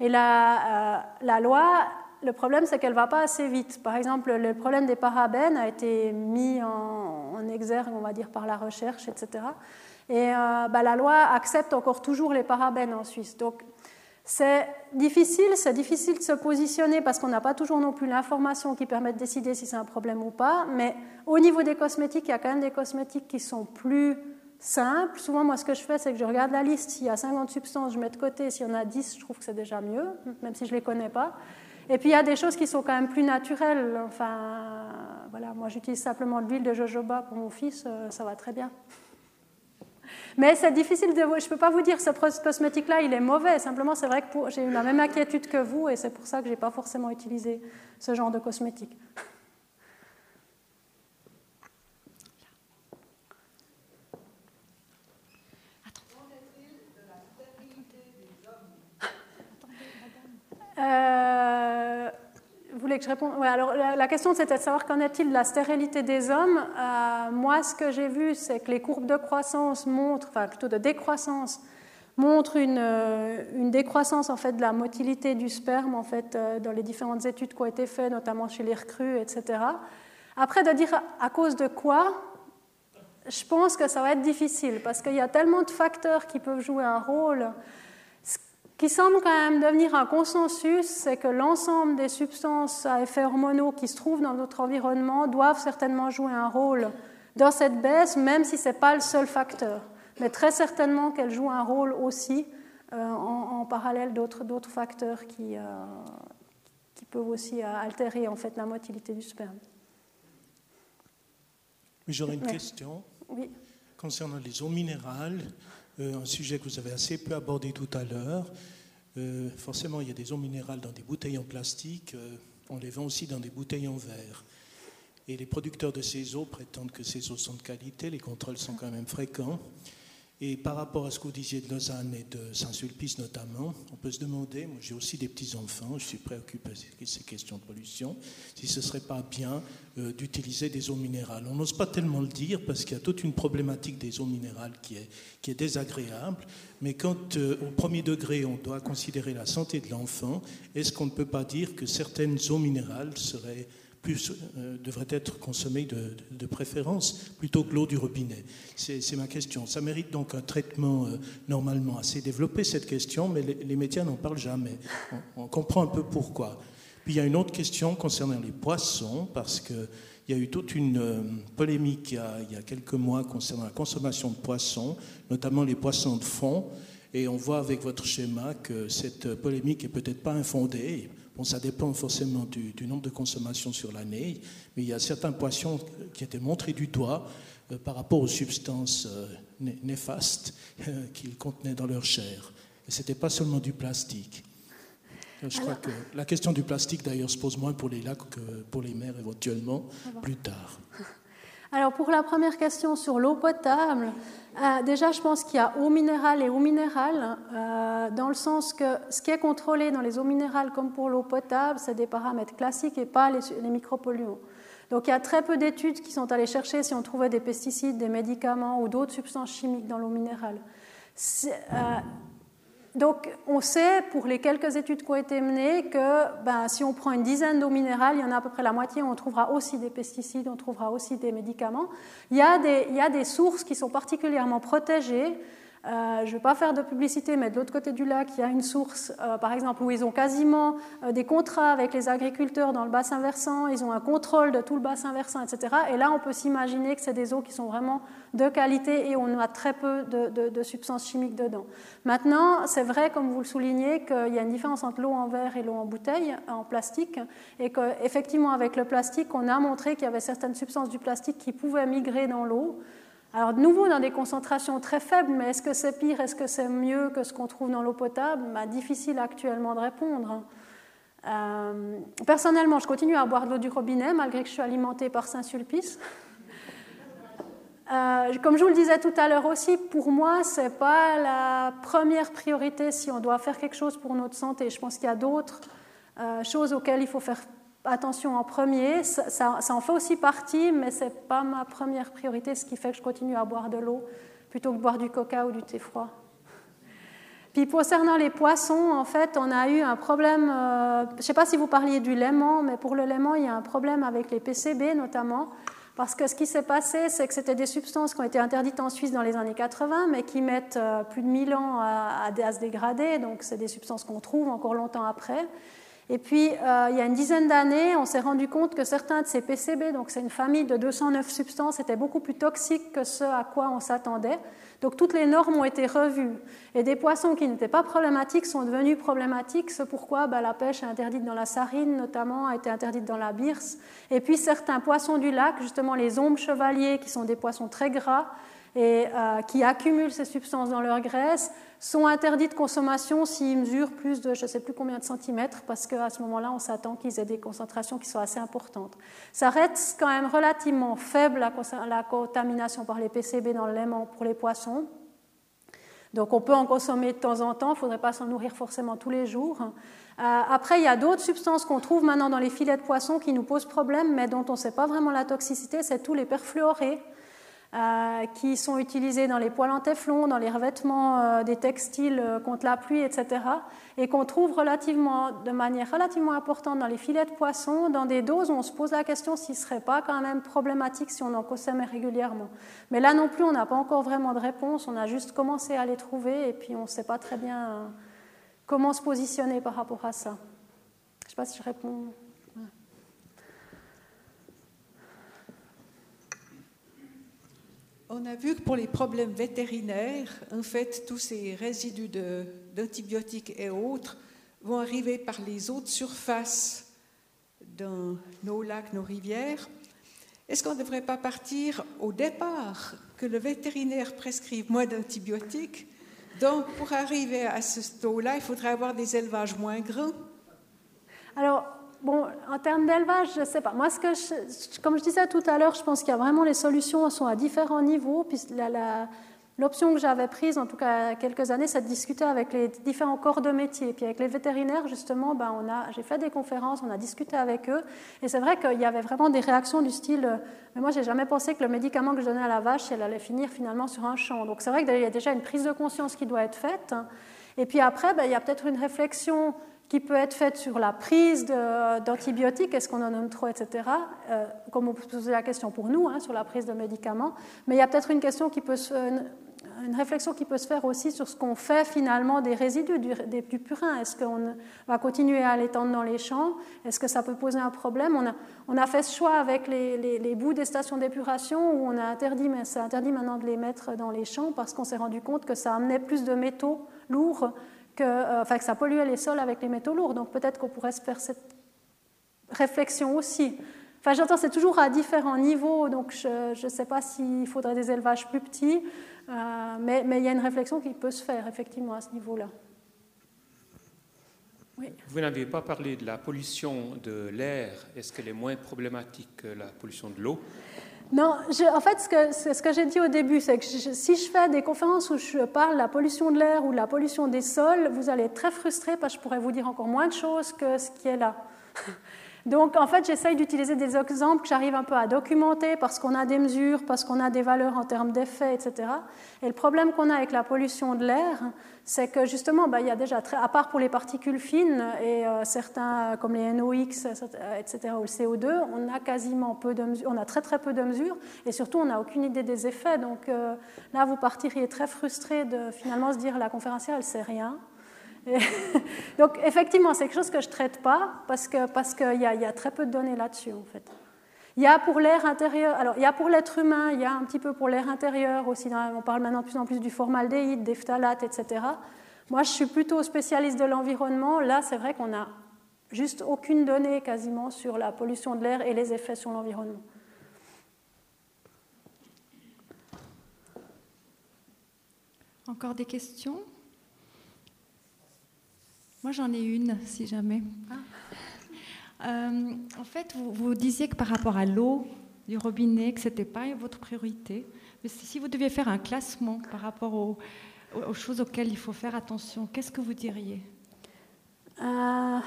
[SPEAKER 2] Et la, euh, loi, le problème, c'est qu'elle ne va pas assez vite. Par exemple, le problème des parabènes a été mis en, en exergue, on va dire, par la recherche, etc. Et euh, bah, la loi accepte encore toujours les parabènes en Suisse. Donc, c'est difficile, c'est difficile de se positionner parce qu'on n'a pas toujours non plus l'information qui permet de décider si c'est un problème ou pas. Mais au niveau des cosmétiques, il y a quand même des cosmétiques qui sont plus simples. Souvent, moi, ce que je fais, c'est que je regarde la liste. S'il y a 50 substances, je mets de côté. S'il y en a 10, je trouve que c'est déjà mieux, même si je ne les connais pas. Et puis, il y a des choses qui sont quand même plus naturelles. Enfin, voilà, moi, j'utilise simplement l'huile de jojoba pour mon fils, euh, ça va très bien. Mais c'est difficile de. Je ne peux pas vous dire ce cosmétique-là, il est mauvais. Simplement, c'est vrai que j'ai eu la même inquiétude que vous et c'est pour ça que je n'ai pas forcément utilisé ce genre de cosmétique. Euh, alors, la, question, c'était de savoir qu'en est-il de la stérilité des hommes. Euh, moi, ce que j'ai vu, c'est que les courbes de croissance montrent, enfin plutôt de décroissance, montrent une, euh, une, décroissance en fait de la motilité du sperme en fait dans les différentes études qui ont été faites, notamment chez les recrues, etc. Après, de dire à cause de quoi, je pense que ça va être difficile parce qu'il y a tellement de facteurs qui peuvent jouer un rôle qui semble quand même devenir un consensus, c'est que l'ensemble des substances à effet hormonaux qui se trouvent dans notre environnement doivent certainement jouer un rôle dans cette baisse, même si ce n'est pas le seul facteur. Mais très certainement qu'elles jouent un rôle aussi euh, en, parallèle d'autres, facteurs qui, euh, qui, peuvent aussi euh, altérer en fait, la motilité du sperme.
[SPEAKER 13] J'aurais une question oui. concernant les eaux minérales. Euh, un sujet que vous avez assez peu abordé tout à l'heure. Euh, forcément, il y a des eaux minérales dans des bouteilles en plastique. On les vend aussi dans des bouteilles en verre. Et les producteurs de ces eaux prétendent que ces eaux sont de qualité. Les contrôles sont quand même fréquents. Et par rapport à ce que vous disiez de Lausanne et de Saint-Sulpice notamment, on peut se demander, moi j'ai aussi des petits-enfants, je suis préoccupé par ces questions de pollution, si ce ne serait pas bien euh, d'utiliser des eaux minérales. On n'ose pas tellement le dire parce qu'il y a toute une problématique des eaux minérales qui est, désagréable, mais quand euh, au premier degré on doit considérer la santé de l'enfant, est-ce qu'on ne peut pas dire que certaines eaux minérales seraient plus, euh, devrait être consommée de, préférence plutôt que l'eau du robinet C'est ma question. Ça mérite donc un traitement euh, normalement assez développé, cette question, mais les, médias n'en parlent jamais. On, comprend un peu pourquoi. Puis il y a une autre question concernant les poissons, parce qu'il y a eu toute une euh, polémique il y, a, il y, a, quelques mois concernant la consommation de poissons, notamment les poissons de fond. Et on voit avec votre schéma que cette polémique est peut-être pas infondée. Bon, ça dépend forcément du, nombre de consommations sur l'année, mais il y a certains poissons qui étaient montrés du doigt euh, par rapport aux substances euh, néfastes euh, qu'ils contenaient dans leur chair. Et ce n'était pas seulement du plastique. Je crois que la question du plastique, d'ailleurs, se pose moins pour les lacs que pour les mers éventuellement plus tard.
[SPEAKER 2] Alors pour la première question sur l'eau potable, euh, déjà je pense qu'il y a eau minérale et eau minérale, euh, dans le sens que ce qui est contrôlé dans les eaux minérales comme pour l'eau potable, c'est des paramètres classiques et pas les, les micropolluants. Donc il y a très peu d'études qui sont allées chercher si on trouvait des pesticides, des médicaments ou d'autres substances chimiques dans l'eau minérale. Donc, on sait, pour les quelques études qui ont été menées, que ben, si on prend une dizaine d'eau minérale, il y en a à peu près la moitié, on trouvera aussi des pesticides, on trouvera aussi des médicaments. Il y a des, il y a des sources qui sont particulièrement protégées euh, je ne vais pas faire de publicité, mais de l'autre côté du lac, il y a une source, euh, par exemple, où ils ont quasiment euh, des contrats avec les agriculteurs dans le bassin versant, ils ont un contrôle de tout le bassin versant, etc. Et là, on peut s'imaginer que c'est des eaux qui sont vraiment de qualité et on a très peu de, substances chimiques dedans. Maintenant, c'est vrai, comme vous le soulignez, qu'il y a une différence entre l'eau en verre et l'eau en bouteille, en plastique, et qu'effectivement, avec le plastique, on a montré qu'il y avait certaines substances du plastique qui pouvaient migrer dans l'eau. Alors, de nouveau, dans des concentrations très faibles, mais est-ce que c'est pire, est-ce que c'est mieux que ce qu'on trouve dans l'eau potable? Bah, Difficile actuellement de répondre. Euh, personnellement, je continue à boire de l'eau du robinet, malgré que je suis alimentée par Saint-Sulpice. Euh, comme je vous le disais tout à l'heure aussi, pour moi, ce n'est pas la première priorité si on doit faire quelque chose pour notre santé. Je pense qu'il y a d'autres euh, choses auxquelles il faut faire attention en premier. Ça, en fait aussi partie, mais ce n'est pas ma première priorité, ce qui fait que je continue à boire de l'eau plutôt que de boire du coca ou du thé froid. Puis concernant les poissons, en fait, on a eu un problème, euh, je ne sais pas si vous parliez du léman, mais pour le léman, il y a un problème avec les PCB notamment, parce que ce qui s'est passé, c'est que c'était des substances qui ont été interdites en Suisse dans les années 80, mais qui mettent euh, plus de 1000 ans à, à se dégrader, donc c'est des substances qu'on trouve encore longtemps après. Et puis, euh, il y a une dizaine d'années, on s'est rendu compte que certains de ces PCB, donc c'est une famille de 209 substances, étaient beaucoup plus toxiques que ce à quoi on s'attendait. Donc, toutes les normes ont été revues. Et des poissons qui n'étaient pas problématiques sont devenus problématiques. C'est pourquoi bah, la pêche est interdite dans la sarine, notamment, a été interdite dans la birse. Et puis, certains poissons du lac, justement les ombres chevaliers, qui sont des poissons très gras, et euh, qui accumulent ces substances dans leur graisse sont interdits de consommation s'ils mesurent plus de je ne sais plus combien de centimètres, parce qu'à ce moment-là, on s'attend qu'ils aient des concentrations qui soient assez importantes. Ça reste quand même relativement faible la, contamination par les PCB dans le lait pour les poissons. Donc on peut en consommer de temps en temps, il ne faudrait pas s'en nourrir forcément tous les jours. Euh, après, il y a d'autres substances qu'on trouve maintenant dans les filets de poissons qui nous posent problème, mais dont on ne sait pas vraiment la toxicité, c'est tous les perfluorés. Euh, qui sont utilisés dans les poils en téflon, dans les revêtements euh, des textiles contre la pluie, etc. Et qu'on trouve relativement, de manière relativement importante dans les filets de poissons, dans des doses où on se pose la question s'il ne serait pas quand même problématique si on en consommait régulièrement. Mais là non plus, on n'a pas encore vraiment de réponse, on a juste commencé à les trouver et puis on ne sait pas très bien comment se positionner par rapport à ça. Je ne sais pas si je réponds.
[SPEAKER 14] On a vu que pour les problèmes vétérinaires, en fait, tous ces résidus d'antibiotiques et autres vont arriver par les eaux de surface dans nos lacs, nos rivières. Est-ce qu'on ne devrait pas partir au départ que le vétérinaire prescrive moins d'antibiotiques? Donc, pour arriver à ce taux-là, il faudrait avoir des élevages moins grands.
[SPEAKER 2] Alors, bon, en termes d'élevage, je ne sais pas. Moi, ce que comme je disais tout à l'heure, je pense qu'il y a vraiment les solutions sont à différents niveaux. Puis L'option que j'avais prise, en tout cas il y a quelques années, c'est de discuter avec les différents corps de métier. Puis avec les vétérinaires, justement, ben, on a, j'ai fait des conférences, on a discuté avec eux. Et c'est vrai qu'il y avait vraiment des réactions du style euh, Mais moi, j'ai jamais pensé que le médicament que je donnais à la vache, elle allait finir finalement sur un champ. Donc c'est vrai qu'il y a déjà une prise de conscience qui doit être faite. Et puis après, ben, il y a peut-être une réflexion qui peut être faite sur la prise d'antibiotiques, est-ce qu'on en donne trop, etc. Euh, comme on peut se poser la question pour nous, hein, sur la prise de médicaments. Mais il y a peut-être une question qui peut se, une réflexion qui peut se faire aussi sur ce qu'on fait finalement des résidus du, des, du purin. Est-ce qu'on va continuer à l'étendre dans les champs? Est-ce que ça peut poser un problème? On a, on a, fait ce choix avec les, les, bouts des stations d'épuration où on a interdit, mais c'est interdit maintenant de les mettre dans les champs parce qu'on s'est rendu compte que ça amenait plus de métaux lourds, que, euh, que ça polluait les sols avec les métaux lourds. Donc peut-être qu'on pourrait se faire cette réflexion aussi. Enfin, j'entends, c'est toujours à différents niveaux, donc je ne sais pas s'il faudrait des élevages plus petits. Euh, mais, il y a une réflexion qui peut se faire effectivement à ce niveau-là.
[SPEAKER 15] Vous n'avez pas parlé de la pollution de l'air. Est-ce qu'elle est moins problématique que la pollution de l'eau?
[SPEAKER 2] Non, en fait, ce que, ce que j'ai dit au début, c'est que si je fais des conférences où je parle de la pollution de l'air ou de la pollution des sols, vous allez être très frustré parce que je pourrais vous dire encore moins de choses que ce qui est là. Donc, en fait, j'essaye d'utiliser des exemples que j'arrive un peu à documenter parce qu'on a des mesures, parce qu'on a des valeurs en termes d'effets, etc. Et le problème qu'on a avec la pollution de l'air, c'est que justement, bah, il y a déjà, à part pour les particules fines et euh, certains comme les NOx, etc., ou le CO2, on a quasiment peu de mesures, on a très très peu de mesures et surtout on n'a aucune idée des effets. Donc euh, là, vous partiriez très frustré de finalement se dire la conférencière, elle sait rien. donc effectivement, c'est quelque chose que je traite pas parce qu'il parce que y, y a très peu de données là-dessus en fait. Il y a pour l'air intérieur, alors il y a pour l'être humain, il y a un petit peu pour l'air intérieur aussi, on parle maintenant de plus en plus du formaldéhyde, des phtalates, etc. Moi je suis plutôt spécialiste de l'environnement, là c'est vrai qu'on n'a juste aucune donnée quasiment sur la pollution de l'air et les effets sur l'environnement.
[SPEAKER 1] Encore des questions? Moi, j'en ai une, si jamais. Ah. Euh, en fait, vous, disiez que par rapport à l'eau du robinet, que ce n'était pas votre priorité. Mais si vous deviez faire un classement par rapport aux, choses auxquelles il faut faire attention, qu'est-ce que vous diriez?
[SPEAKER 2] Euh,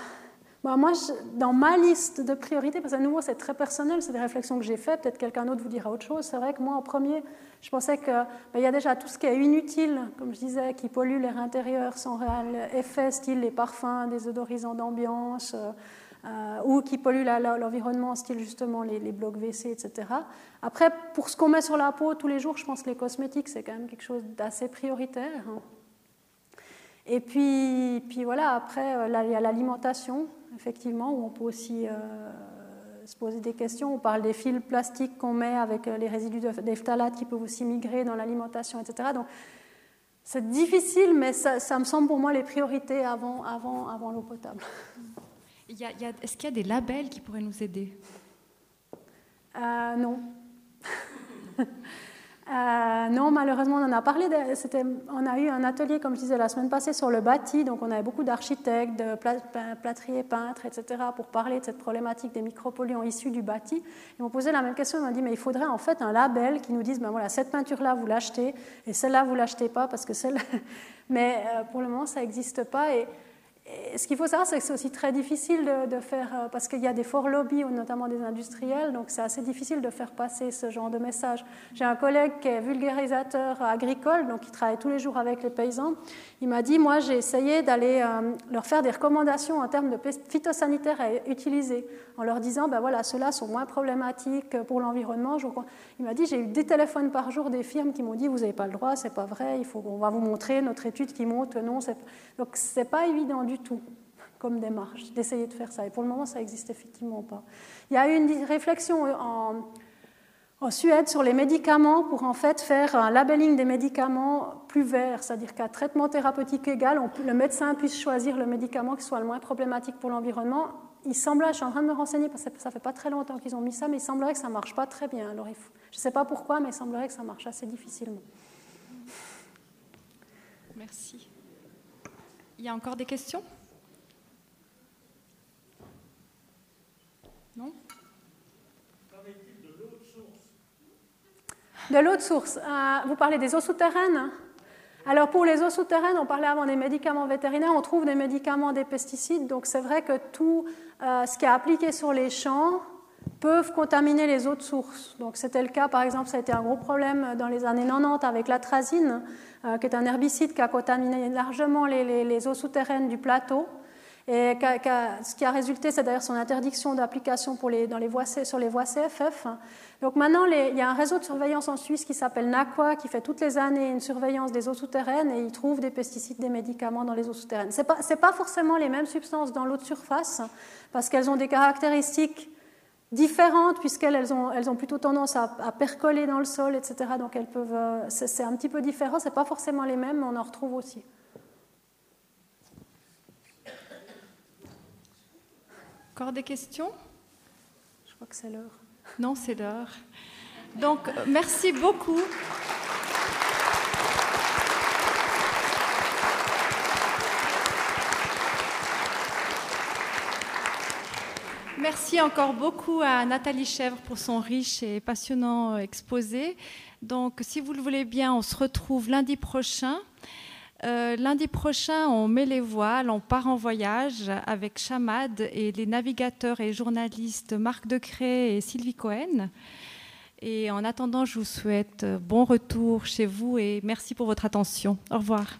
[SPEAKER 2] bah, moi, dans ma liste de priorités, parce que à nouveau c'est très personnel, c'est des réflexions que j'ai faites, peut-être quelqu'un d'autre vous dira autre chose. C'est vrai que moi, en premier, je pensais qu'il bah, y a déjà tout ce qui est inutile, comme je disais, qui pollue l'air intérieur sans réel effet, style les parfums, des odorisants d'ambiance, euh, euh, ou qui polluent l'environnement, style justement les, blocs WC, etc. Après, pour ce qu'on met sur la peau tous les jours, je pense que les cosmétiques, c'est quand même quelque chose d'assez prioritaire. Hein. Et puis, puis voilà, après, euh, il y a l'alimentation effectivement, où on peut aussi euh, se poser des questions. On parle des fils plastiques qu'on met avec euh, les résidus des phtalates qui peuvent aussi migrer dans l'alimentation, etc. Donc, c'est difficile, mais ça, me semble pour moi les priorités avant, avant, avant l'eau potable.
[SPEAKER 1] Est-ce qu'il y a des labels qui pourraient nous aider?
[SPEAKER 2] Euh, Non. Euh, non, malheureusement, on en a parlé. on a eu un atelier, comme je disais la semaine passée, sur le bâti. Donc, on avait beaucoup d'architectes, de plâtriers, peintres, etc., pour parler de cette problématique des micropolluants issus du bâti. Ils m'ont posé la même question. Ils m'ont dit mais il faudrait en fait un label qui nous dise ben voilà, cette peinture-là, vous l'achetez, et celle-là, vous l'achetez pas parce que celle. mais euh, pour le moment, ça n'existe pas. Et ce qu'il faut savoir, c'est que c'est aussi très difficile de, faire, euh, parce qu'il y a des forts lobbies, notamment des industriels, donc c'est assez difficile de faire passer ce genre de message. J'ai un collègue qui est vulgarisateur agricole, donc qui travaille tous les jours avec les paysans. Il m'a dit, moi j'ai essayé d'aller euh, leur faire des recommandations en termes de phytosanitaires à utiliser, en leur disant, ben voilà, ceux-là sont moins problématiques pour l'environnement. Il m'a dit, j'ai eu des téléphones par jour des firmes qui m'ont dit, vous n'avez pas le droit, c'est pas vrai, il faut, on va vous montrer notre étude qui montre, non, donc c'est pas évident du tout comme démarche, d'essayer de faire ça. Et pour le moment, ça n'existe effectivement pas. Il y a eu une réflexion en, en, Suède sur les médicaments pour en fait faire un labeling des médicaments plus vert, c'est-à-dire qu'à traitement thérapeutique égal, le médecin puisse choisir le médicament qui soit le moins problématique pour l'environnement. Il semblerait, je suis en train de me renseigner parce que ça fait pas très longtemps qu'ils ont mis ça, mais il semblerait que ça marche pas très bien. Je ne sais pas pourquoi, mais il semblerait que ça marche assez difficilement.
[SPEAKER 1] Merci. Il y a encore des questions? Non?
[SPEAKER 2] De l'eau de source. Euh, vous parlez des eaux souterraines? Alors pour les eaux souterraines, on parlait avant des médicaments vétérinaires, on trouve des médicaments, des pesticides, donc c'est vrai que tout euh, ce qui est appliqué sur les champs peuvent contaminer les eaux de source. Donc c'était le cas, par exemple, ça a été un gros problème dans les années 90 avec l'atrazine, euh, qui est un herbicide qui a contaminé largement les eaux souterraines du plateau. Et ce qui a résulté, c'est d'ailleurs son interdiction d'application les, les sur les voies CFF. Donc maintenant, il y a un réseau de surveillance en Suisse qui s'appelle NAQUA, qui fait toutes les années une surveillance des eaux souterraines et il trouve des pesticides, des médicaments dans les eaux souterraines. Ce n'est pas, pas forcément les mêmes substances dans l'eau de surface, parce qu'elles ont des caractéristiques différentes, puisqu'elles ont, elles ont plutôt tendance à, percoler dans le sol, etc. Donc elles peuvent, euh, c'est, un petit peu différent, ce n'est pas forcément les mêmes, mais on en retrouve aussi.
[SPEAKER 1] Encore des questions?
[SPEAKER 2] Je crois que c'est l'heure.
[SPEAKER 1] Non, c'est l'heure. Donc, merci beaucoup. Merci encore beaucoup à Nathalie Chèvre pour son riche et passionnant exposé. Donc, si vous le voulez bien, on se retrouve lundi prochain. Euh, lundi prochain, on met les voiles, on part en voyage avec Chamad et les navigateurs et journalistes Marc Decré et Sylvie Cohen. Et en attendant, je vous souhaite bon retour chez vous et merci pour votre attention. Au revoir.